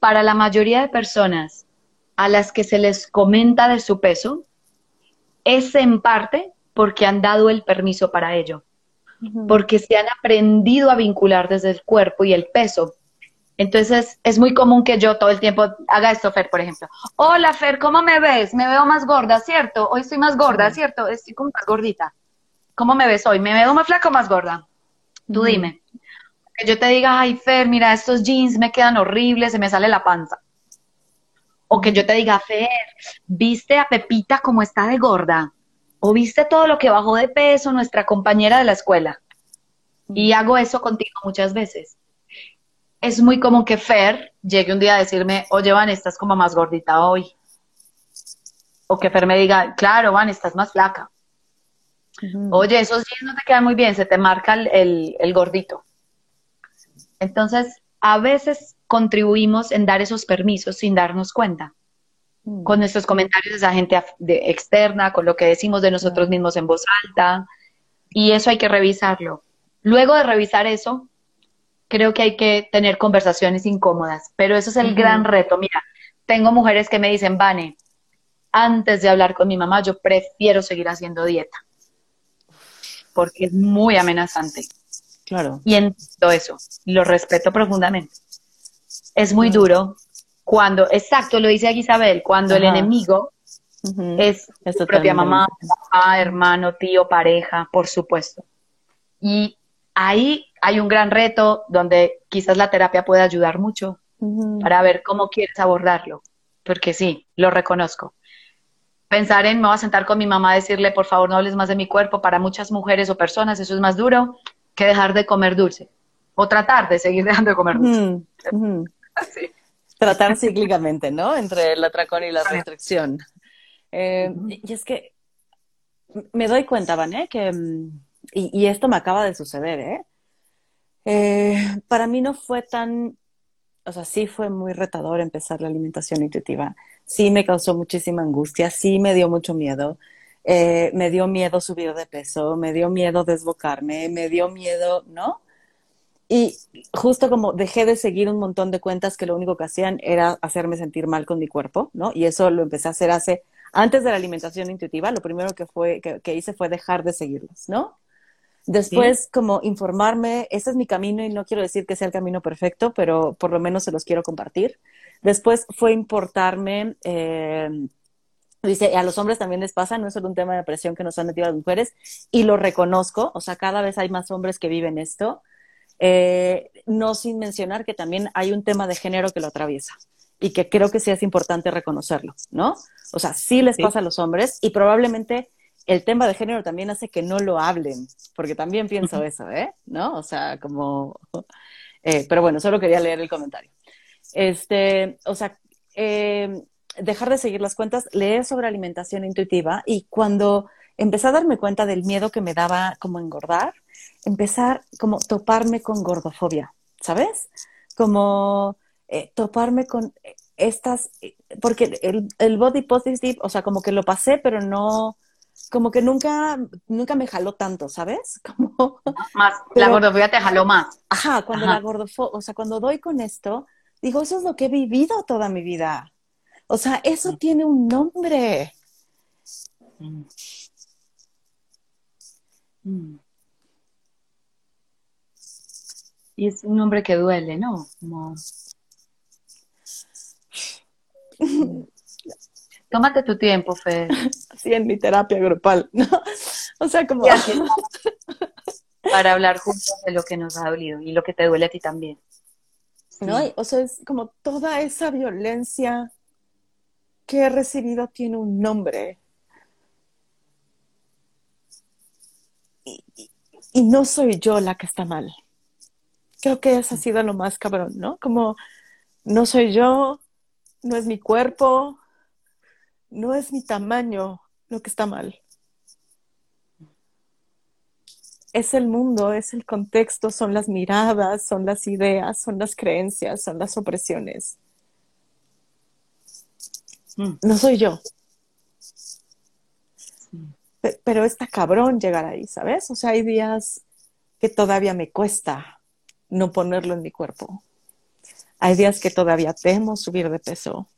para la mayoría de personas a las que se les comenta de su peso, es en parte porque han dado el permiso para ello, porque se han aprendido a vincular desde el cuerpo y el peso. Entonces es muy común que yo todo el tiempo haga esto, Fer, por ejemplo. Hola, Fer, ¿cómo me ves? Me veo más gorda, ¿cierto? Hoy estoy más gorda, ¿cierto? Estoy como más gordita. ¿Cómo me ves hoy? ¿Me veo más flaca o más gorda? Tú dime que yo te diga, ay, Fer, mira, estos jeans me quedan horribles, se me sale la panza. O que yo te diga, Fer, ¿viste a Pepita como está de gorda? ¿O viste todo lo que bajó de peso nuestra compañera de la escuela? Y hago eso contigo muchas veces. Es muy común que Fer llegue un día a decirme, oye, Van, estás como más gordita hoy. O que Fer me diga, claro, Van, estás más flaca. Oye, esos jeans no te quedan muy bien, se te marca el gordito. Entonces, a veces contribuimos en dar esos permisos sin darnos cuenta. Mm. Con nuestros comentarios de esa gente externa, con lo que decimos de nosotros mismos en voz alta. Y eso hay que revisarlo. Luego de revisar eso, creo que hay que tener conversaciones incómodas. Pero eso es el gran reto. Mira, tengo mujeres que me dicen, Vane, antes de hablar con mi mamá, yo prefiero seguir haciendo dieta. Porque es muy amenazante. Claro. Y todo eso, lo respeto profundamente. Es muy duro cuando, exacto, lo dice aquí Isabel, cuando el enemigo es tu propia mamá, papá, hermano, tío, pareja, por supuesto. Y ahí hay un gran reto donde quizás la terapia puede ayudar mucho para ver cómo quieres abordarlo, porque sí, lo reconozco. Pensar en me voy a sentar con mi mamá a decirle, por favor, no hables más de mi cuerpo, para muchas mujeres o personas eso es más duro que dejar de comer dulce o tratar de seguir (laughs) dejando de comer dulce. Tratar cíclicamente, ¿no? Entre el atracón y la restricción. Eh, y es que me doy cuenta, Vané, que, mm, y, esto me acaba de suceder, ¿eh? ¿eh? Para mí no fue tan, o sea, sí fue muy retador empezar la alimentación intuitiva. Sí me causó muchísima angustia, sí me dio mucho miedo. Eh, me dio miedo subir de peso, me dio miedo desbocarme, me dio miedo, ¿no? Y justo como dejé de seguir un montón de cuentas que lo único que hacían era hacerme sentir mal con mi cuerpo, ¿no? Y eso lo empecé a hacer hace, antes de la alimentación intuitiva, lo primero que, fue, que, hice fue dejar de seguirlos, ¿no? Después, como informarme, ese es mi camino y no quiero decir que sea el camino perfecto, pero por lo menos se los quiero compartir. Después fue importarme eh, Dice, a los hombres también les pasa, no es solo un tema de presión que nos han metido las mujeres, y lo reconozco, o sea, cada vez hay más hombres que viven esto, eh, no sin mencionar que también hay un tema de género que lo atraviesa y que creo que sí es importante reconocerlo, ¿no? O sea, sí les pasa a los hombres y probablemente el tema de género también hace que no lo hablen, porque también pienso eso, ¿eh? ¿No? O sea, como... Eh, pero bueno, solo quería leer el comentario. Este, o sea, eh, dejar de seguir las cuentas, leer sobre alimentación intuitiva y cuando empecé a darme cuenta del miedo que me daba como engordar, empezar como toparme con gordofobia, ¿sabes? Como eh, toparme con estas, porque el, el, body positive, o sea, como que lo pasé, pero no, como que nunca, nunca me jaló tanto, ¿sabes? (laughs) Como, más, la gordofobia te jaló más. Ajá, cuando la gordofobia, o sea, cuando doy con esto, digo, eso es lo que he vivido toda mi vida. O sea, eso tiene un nombre. Mm. Mm. Y es un nombre que duele, ¿no? Como... Tómate tu tiempo, Fe. Así en mi terapia grupal, ¿no? O sea, como... Para hablar juntos de lo que nos ha dolido y lo que te duele a ti también. ¿No? O sea, es como toda esa violencia que he recibido tiene un nombre. Y, no soy yo la que está mal. Creo que eso ha sido lo más cabrón, ¿no? Como no soy yo, no es mi cuerpo, no es mi tamaño lo que está mal. Es el mundo, es el contexto, son las miradas, son las ideas, son las creencias, son las opresiones. Mm. No soy yo. Pero está cabrón llegar ahí, ¿sabes? O sea, hay días que todavía me cuesta no ponerlo en mi cuerpo. Hay días que todavía temo subir de peso.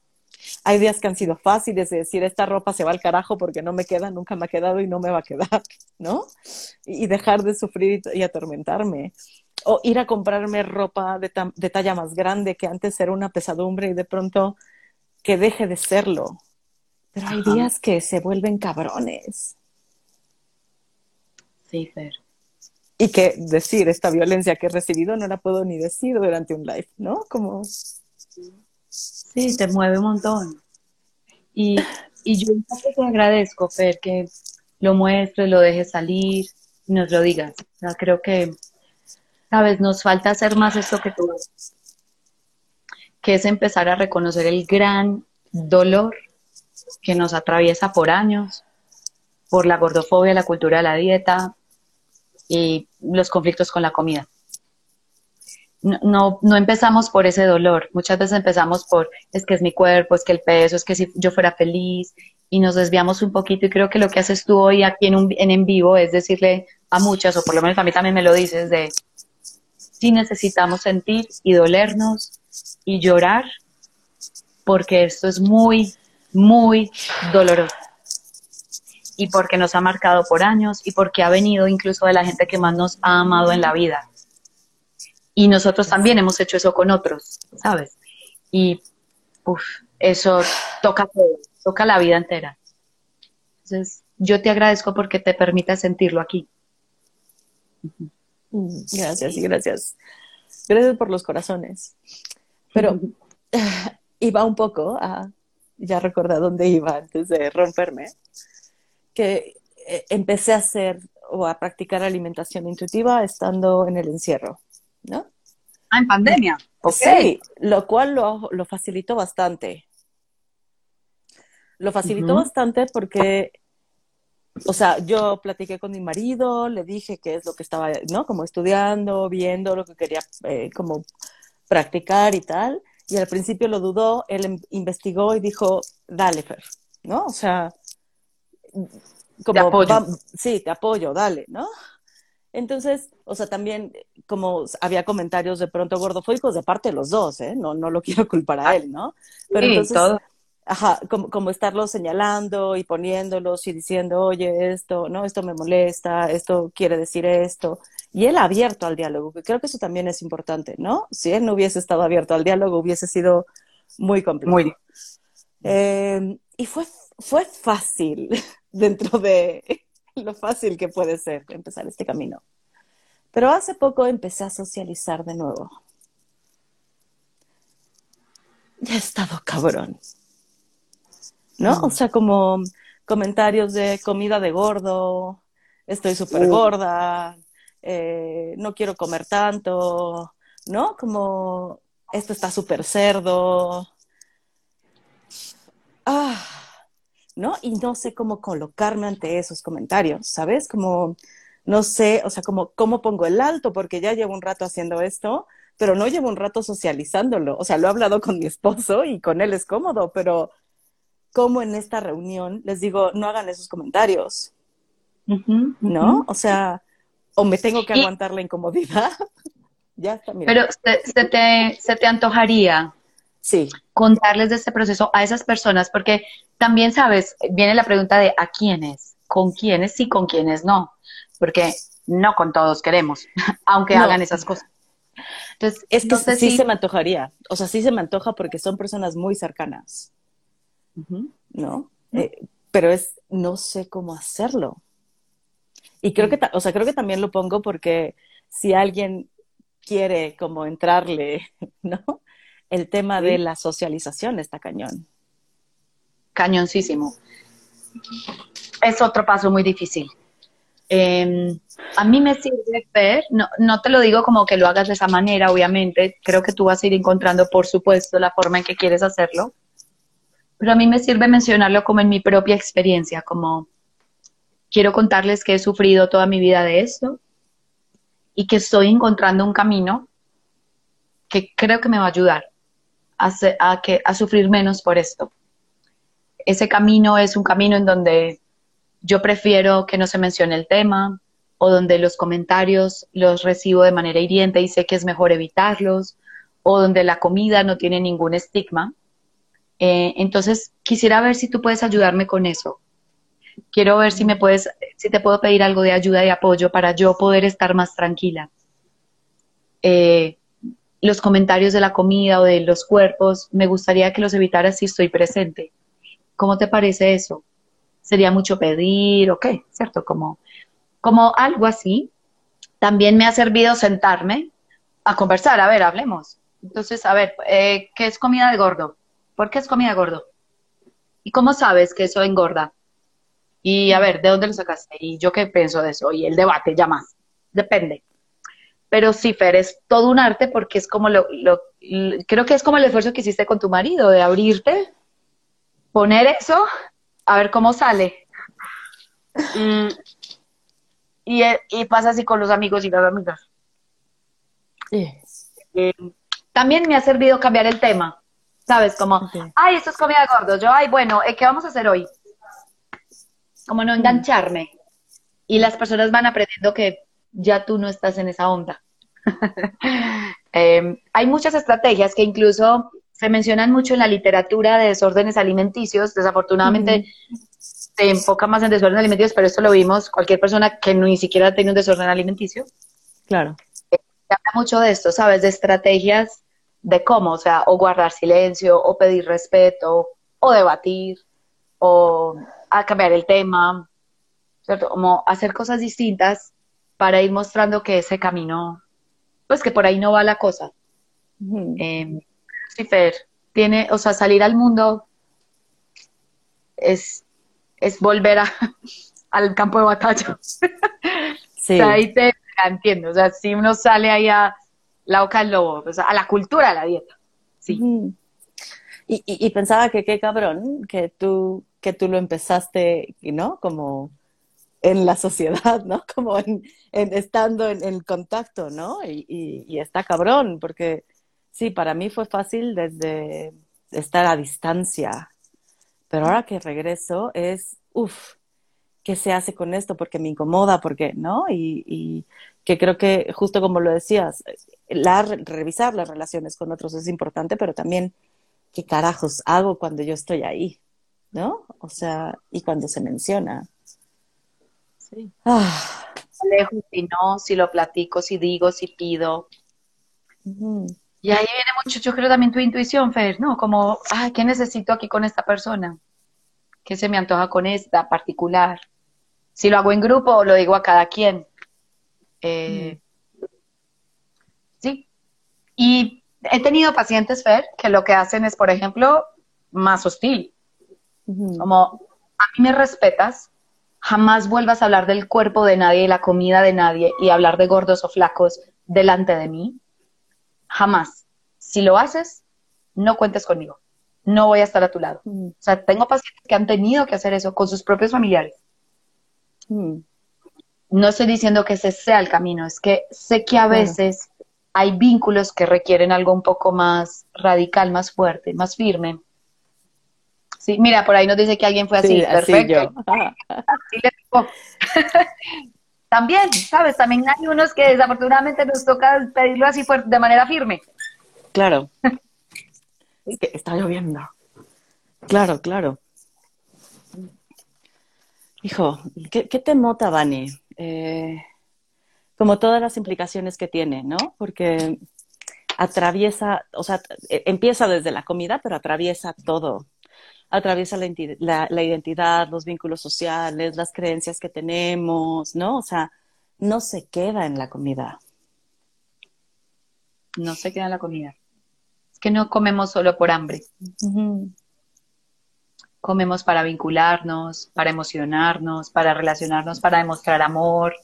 Hay días que han sido fáciles de decir, esta ropa se va al carajo porque no me queda, nunca me ha quedado y no me va a quedar, (laughs) ¿no? Y dejar de sufrir y atormentarme. O ir a comprarme ropa de, de talla más grande que antes era una pesadumbre y de pronto que deje de serlo. Pero hay días que se vuelven cabrones. Sí, Fer. Y que decir esta violencia que he recibido no la puedo ni decir durante un live, ¿no? Como... Sí, te mueve un montón. Y, y yo te agradezco, Fer, que lo muestres, lo dejes salir y nos lo digas. O sea, creo que, sabes, nos falta hacer más esto que tú que es empezar a reconocer el gran dolor que nos atraviesa por años, por la gordofobia, la cultura de la dieta y los conflictos con la comida. No, no, empezamos por ese dolor, muchas veces empezamos por es que es mi cuerpo, es que el peso, es que si yo fuera feliz y nos desviamos un poquito y creo que lo que haces tú hoy aquí en, un, en, en vivo es decirle a muchas, o por lo menos a mí también me lo dices, de si necesitamos sentir y dolernos y llorar porque esto es muy, muy doloroso. Y porque nos ha marcado por años y porque ha venido incluso de la gente que más nos ha amado en la vida. Y nosotros también hemos hecho eso con otros, ¿sabes? Y uf, eso toca todo, toca la vida entera. Entonces, yo te agradezco porque te permite sentirlo aquí. Gracias, gracias. Gracias por los corazones. Pero iba (sighs) un poco a, ya recordé dónde iba antes de romperme, que eh, empecé a hacer o a practicar alimentación intuitiva estando en el encierro, ¿no? Ah, en pandemia. Sí, lo cual lo, lo facilitó bastante. Lo facilitó bastante porque, o sea, yo platiqué con mi marido, le dije qué es lo que estaba, ¿no? Como estudiando, viendo lo que quería, eh, como practicar y tal. Y al principio lo dudó, él em, investigó y dijo, dale, Fer, ¿no? O sea, como, te apoyo. sí, te apoyo, dale, ¿no? Entonces, o sea, también como había comentarios de pronto gordofóbicos de parte de los dos, ¿eh? No, no lo (laughs) quiero culpar a él, ¿no? Pero entonces, ajá, como, como estarlo señalando y poniéndolos y diciendo, oye, esto, no, esto me molesta, esto quiere decir esto y él abierto al diálogo, que creo que eso también es importante, ¿no? Si él no hubiese estado abierto al diálogo, hubiese sido muy complejo. Muy. Eh, y fue, fue fácil (laughs) dentro de (laughs) lo fácil que puede ser empezar este camino. Pero hace poco empecé a socializar de nuevo. Ya he estado cabrón. ¿No? O sea, como comentarios de comida de gordo, estoy súper gorda, eh, no quiero comer tanto, ¿no? Como esto está súper cerdo. Ah, ¿no? Y no sé cómo colocarme ante esos comentarios, ¿sabes? Como, no sé, o sea, como, ¿cómo pongo el alto? Porque ya llevo un rato haciendo esto, pero no llevo un rato socializándolo. O sea, lo he hablado con mi esposo y con él es cómodo, pero ¿cómo en esta reunión les digo, no hagan esos comentarios? ¿No? O sea, o me tengo que aguantar la incomodidad. (laughs) ya está, mira. Pero se, te, se te antojaría sí. contarles de este proceso a esas personas, porque también, sabes, viene la pregunta de ¿a quiénes? ¿Con quiénes sí, con quiénes no? Porque no con todos queremos, (laughs) aunque hagan esas cosas. Entonces, es que sí se me antojaría, o sea, sí se me antoja porque son personas muy cercanas, ¿no? Eh, pero es, no sé cómo hacerlo. Y creo que, o sea, creo que también lo pongo porque si alguien quiere como entrarle, (laughs) ¿no? El tema de la socialización está cañón. Cañoncísimo. Es otro paso muy difícil. Em, a mí me sirve ver, no, no te lo digo como que lo hagas de esa manera, obviamente, creo que tú vas a ir encontrando, por supuesto, la forma en que quieres hacerlo, pero a mí me sirve mencionarlo como en mi propia experiencia, como quiero contarles que he sufrido toda mi vida de esto y que estoy encontrando un camino que creo que me va a ayudar a, que, a sufrir menos por esto. Ese camino es un camino en donde yo prefiero que no se mencione el tema o donde los comentarios los recibo de manera hiriente y sé que es mejor evitarlos o donde la comida no tiene ningún estigma. Eh, entonces, quisiera ver si tú puedes ayudarme con eso. Quiero ver si me puedes, si te puedo pedir algo de ayuda y apoyo para yo poder estar más tranquila. Eh, los comentarios de la comida o de los cuerpos, me gustaría que los evitaras si estoy presente. ¿Cómo te parece eso? ¿Sería mucho pedir o qué? ¿Cierto? Como, como algo así. También me ha servido sentarme a conversar. A ver, hablemos. Entonces, a ver, eh, ¿qué es comida de gordo? ¿Por qué es comida de gordo? ¿Y cómo sabes que eso engorda? Y a ver, ¿de dónde lo sacaste? ¿Y yo qué pienso de eso? Y el debate, ya más. Depende. Pero sí, Fer, es todo un arte porque es como lo, lo, creo que es como el esfuerzo que hiciste con tu marido, de abrirte, poner eso, a ver cómo sale. Mm, y, y, pasa así con los amigos y las amigas. Eh, también me ha servido cambiar el tema, ¿sabes? Como, ay, esto es comida de gordos. Yo, ay, bueno, ¿qué vamos a hacer hoy? Como no engancharme. Y las personas van aprendiendo que ya tú no estás en esa onda. (laughs) Em, hay muchas estrategias que incluso se mencionan mucho en la literatura de desórdenes alimenticios. Desafortunadamente se enfoca más en desórdenes alimenticios, pero esto lo vimos cualquier persona que ni siquiera tiene un desorden alimenticio. Claro. se habla mucho de esto, ¿sabes? De estrategias de cómo, o sea, o guardar silencio, o pedir respeto, o debatir, o a cambiar el tema, ¿cierto? Como hacer cosas distintas para ir mostrando que ese camino, pues que por ahí no va la cosa. Uh tiene, o sea, salir al mundo es, es volver a, (laughs) al campo de batalla. (laughs) Sí. o sea, ahí te entiendo, o sea, si uno sale ahí a la boca del lobo, o sea, a la cultura de la dieta. Sí. y, y, pensaba que qué cabrón que tú, que tú lo empezaste, ¿no? Como en la sociedad, ¿no? (laughs) Como en, estando en, contacto, ¿no? Y, está cabrón, porque sí, para mí fue fácil desde estar a distancia, pero ahora que regreso es, uff, ¿qué se hace con esto? Porque me incomoda, porque, ¿no? Y, que creo que, justo como lo decías, la, revisar las relaciones con otros es importante, pero también, ¿qué carajos hago cuando yo estoy ahí? ¿No? O sea, y cuando se menciona. Sí. Ah. Lejos, si no, si lo platico, si digo, si pido. Y ahí viene mucho, yo creo también tu intuición, Fer, ¿no? Como, ay, ¿qué necesito aquí con esta persona? ¿Qué se me antoja con esta particular? Si lo hago en grupo o lo digo a cada quien. Eh, sí. Y he tenido pacientes, Fer, que lo que hacen es, por ejemplo, más hostil. Como, a mí me respetas, jamás vuelvas a hablar del cuerpo de nadie y la comida de nadie y hablar de gordos o flacos delante de mí. Jamás. Si lo haces, no cuentes conmigo. No voy a estar a tu lado. Mm. O sea, tengo pacientes que han tenido que hacer eso con sus propios familiares. Mm. No estoy diciendo que ese sea el camino, es que sé que a veces hay vínculos que requieren algo un poco más radical, más fuerte, más firme. Sí, mira, por ahí nos dice que alguien fue así, Sí, así perfecto. yo. Así le tocó. (laughs) También, ¿sabes? También hay unos que desafortunadamente nos toca pedirlo así de manera firme. Claro. (laughs) Es que está lloviendo. Claro, claro. Hijo, ¿qué, qué te mota, Vani? Eh, como todas las implicaciones que tiene, ¿no? Porque atraviesa, o sea, e- empieza desde la comida, pero atraviesa todo. Atraviesa la, la identidad, los vínculos sociales, las creencias que tenemos, ¿no? O sea, no se queda en la comida. No se queda en la comida. Es que no comemos solo por hambre. Comemos para vincularnos, para emocionarnos, para relacionarnos, para demostrar amor,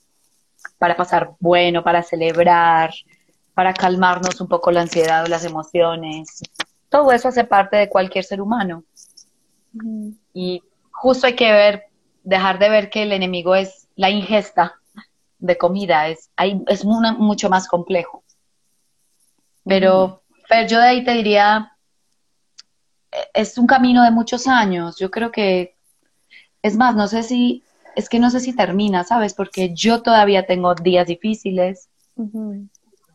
para pasar bueno, para celebrar, para calmarnos un poco la ansiedad o las emociones. Todo eso hace parte de cualquier ser humano. Y justo hay que ver, dejar de ver que el enemigo es la ingesta de comida, es, hay, es una- mucho más complejo. Pero, pero yo de ahí te diría, eh, es un camino de muchos años. Yo creo que, es más, no sé si, es que no sé si termina, ¿sabes? Porque yo todavía tengo días difíciles,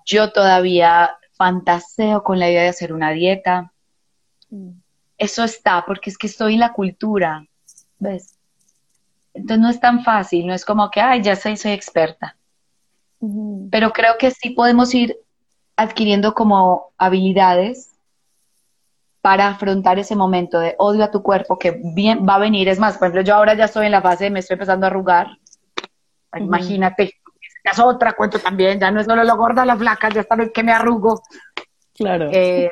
yo todavía fantaseo con la idea de hacer una dieta. Eso está, porque es que estoy en la cultura, ¿ves? Entonces no es tan fácil, no es como que, ay, ya soy, soy experta. Pero creo que sí podemos ir adquiriendo como habilidades para afrontar ese momento de odio a tu cuerpo que bien va a venir. Es más, por ejemplo, yo ahora ya estoy en la fase de me estoy empezando a arrugar. Ujú. Imagínate, ya es otra cuento también, ya no es solo lo gorda, la flaca, ya está que me arrugo. Claro. Eh,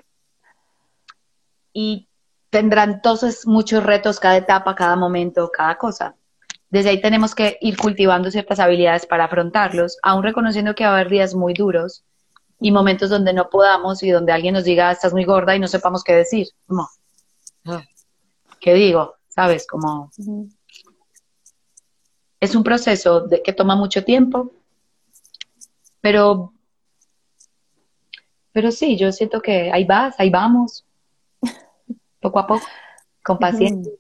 y tendrán entonces muchos retos cada etapa, cada momento, cada cosa. Desde ahí tenemos que ir cultivando ciertas habilidades para afrontarlos, aún reconociendo que va a haber días muy duros y momentos donde no podamos y donde alguien nos diga estás muy gorda y no sepamos qué decir. Como, "Ah, ¿qué digo? ¿Sabes? Como es un proceso de, que toma mucho tiempo, pero, pero sí, yo siento que ahí vas, ahí vamos, poco a poco, con paciencia.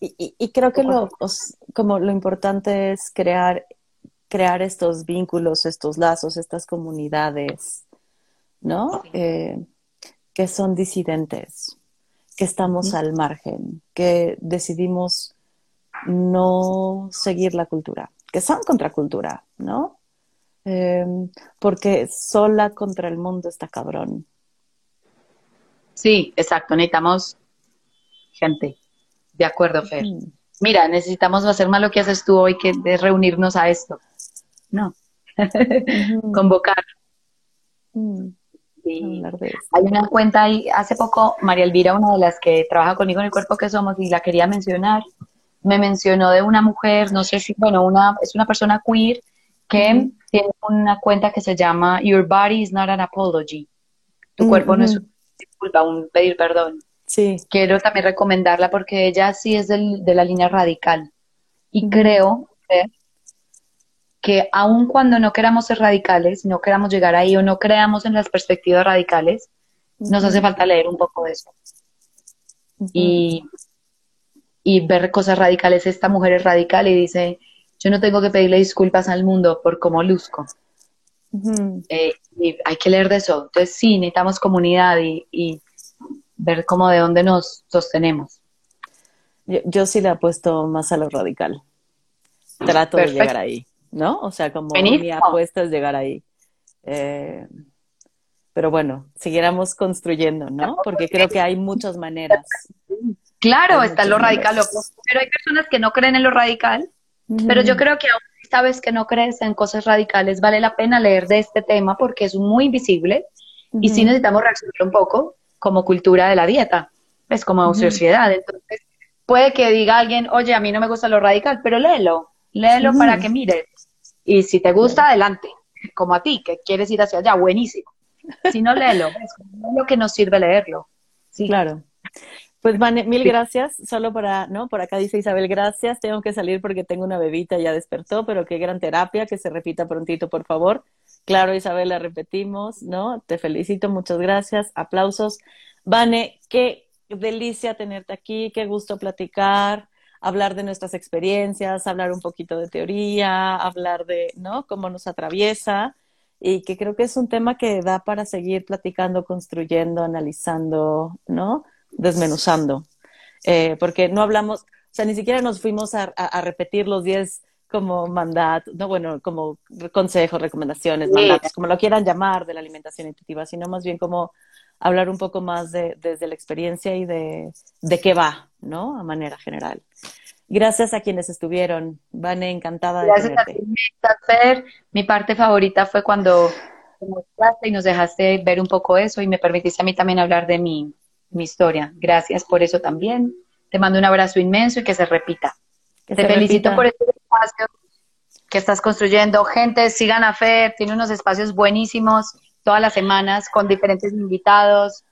Y, y- y creo que lo, os- como lo importante es crear, crear estos vínculos, estos lazos, estas comunidades, ¿no? Eh, que son disidentes, que estamos al margen, que decidimos no seguir la cultura, que son contracultura, ¿no? Eh, porque sola contra el mundo está cabrón. Sí, exacto, necesitamos gente. De acuerdo, Fer. Mira, necesitamos hacer más lo que haces tú hoy, que es reunirnos a esto. No, (laughs) convocar. De hay una cuenta ahí, hace poco María Elvira, una de las que trabaja conmigo en el cuerpo que somos, y la quería mencionar, me mencionó de una mujer, no sé si, bueno, una, es una persona queer que tiene una cuenta que se llama Your Body is not an apology. Tu cuerpo no es Ujú. Disculpa, un pedir perdón. Sí. quiero también recomendarla porque ella sí es del- de la línea radical. Y creo que aun cuando no queramos ser radicales, no queramos llegar ahí o no creamos en las perspectivas radicales, nos hace falta leer un poco de eso y, y ver cosas radicales. Esta mujer es radical y dice, yo no tengo que pedirle disculpas al mundo por cómo luzco. Eh, y hay que leer de eso. Entonces sí, necesitamos comunidad y, y ver cómo de dónde nos sostenemos. Yo, yo sí le apuesto más a lo radical. Trato de llegar ahí, ¿no? O sea, como mi apuesta es llegar ahí. Eh, pero bueno, siguiéramos construyendo, ¿no? Porque creo que hay muchas maneras. Claro, Hay está lo radical, pero hay personas que no creen en lo radical, pero yo creo que aún sabes que no crees en cosas radicales, vale la pena leer de este tema porque es muy visible y sí necesitamos reaccionar un poco como cultura de la dieta, es como Ujú. sociedad. Entonces, puede que diga alguien, oye, a mí no me gusta lo radical, pero léelo, léelo para que mire. Y si te gusta, adelante, como a ti, que quieres ir hacia allá, buenísimo. Si no, léelo, es lo que nos sirve leerlo. Sí. Claro. Pues Vane, mil gracias. Solo para, ¿no? Por acá dice Isabel, gracias. Tengo que salir porque tengo una bebita, ya despertó, pero qué gran terapia, que se repita prontito, por favor. Claro, Isabel, la repetimos, ¿no? Te felicito, muchas gracias. Aplausos. Vane, qué delicia tenerte aquí, qué gusto platicar, hablar de nuestras experiencias, hablar un poquito de teoría, hablar de, ¿no? Cómo nos atraviesa y que creo que es un tema que da para seguir platicando, construyendo, analizando, ¿no? Desmenuzando, eh, porque no hablamos, o sea, ni siquiera nos fuimos a, repetir los 10 como mandatos, no, bueno, como consejos, recomendaciones, mandatos, como lo quieran llamar de la alimentación intuitiva, sino más bien como hablar un poco más de, desde la experiencia y de, de qué va, ¿no? A manera general. Gracias a quienes estuvieron. Vane, encantada de tenerte. Gracias Mi parte favorita fue cuando te mostraste y nos dejaste ver un poco eso y me permitiste a mí también hablar de mi, mi historia. Gracias por eso también. Te mando un abrazo inmenso y que se repita. Te felicito por este espacio que estás construyendo. Gente, sigan a Fer, tiene unos espacios buenísimos todas las semanas con diferentes invitados.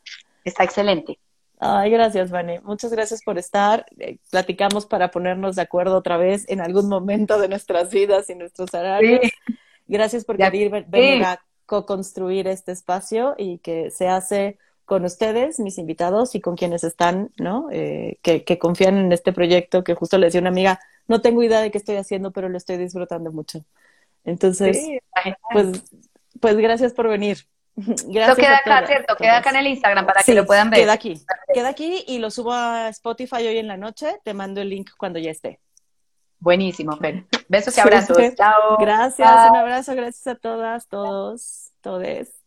Está excelente. Ay, gracias, Vane. Muchas gracias por estar. Eh, platicamos para ponernos de acuerdo otra vez en algún momento de nuestras vidas y nuestros horarios. Gracias por querer venir a co-construir este espacio y que se hace con ustedes, mis invitados, y con quienes están, ¿no? Eh, que, confían en este proyecto, que justo le decía una amiga, no tengo idea de qué estoy haciendo, pero lo estoy disfrutando mucho. Entonces, pues, pues gracias por venir. Gracias queda acá, ¿cierto? Queda acá en el Instagram para que lo puedan ver. Queda aquí. Queda aquí y lo subo a Spotify hoy en la noche. Te mando el link cuando ya esté. Buenísimo, Fer. Besos y abrazos. Chao. Gracias, un abrazo, gracias a todas, todos, todes.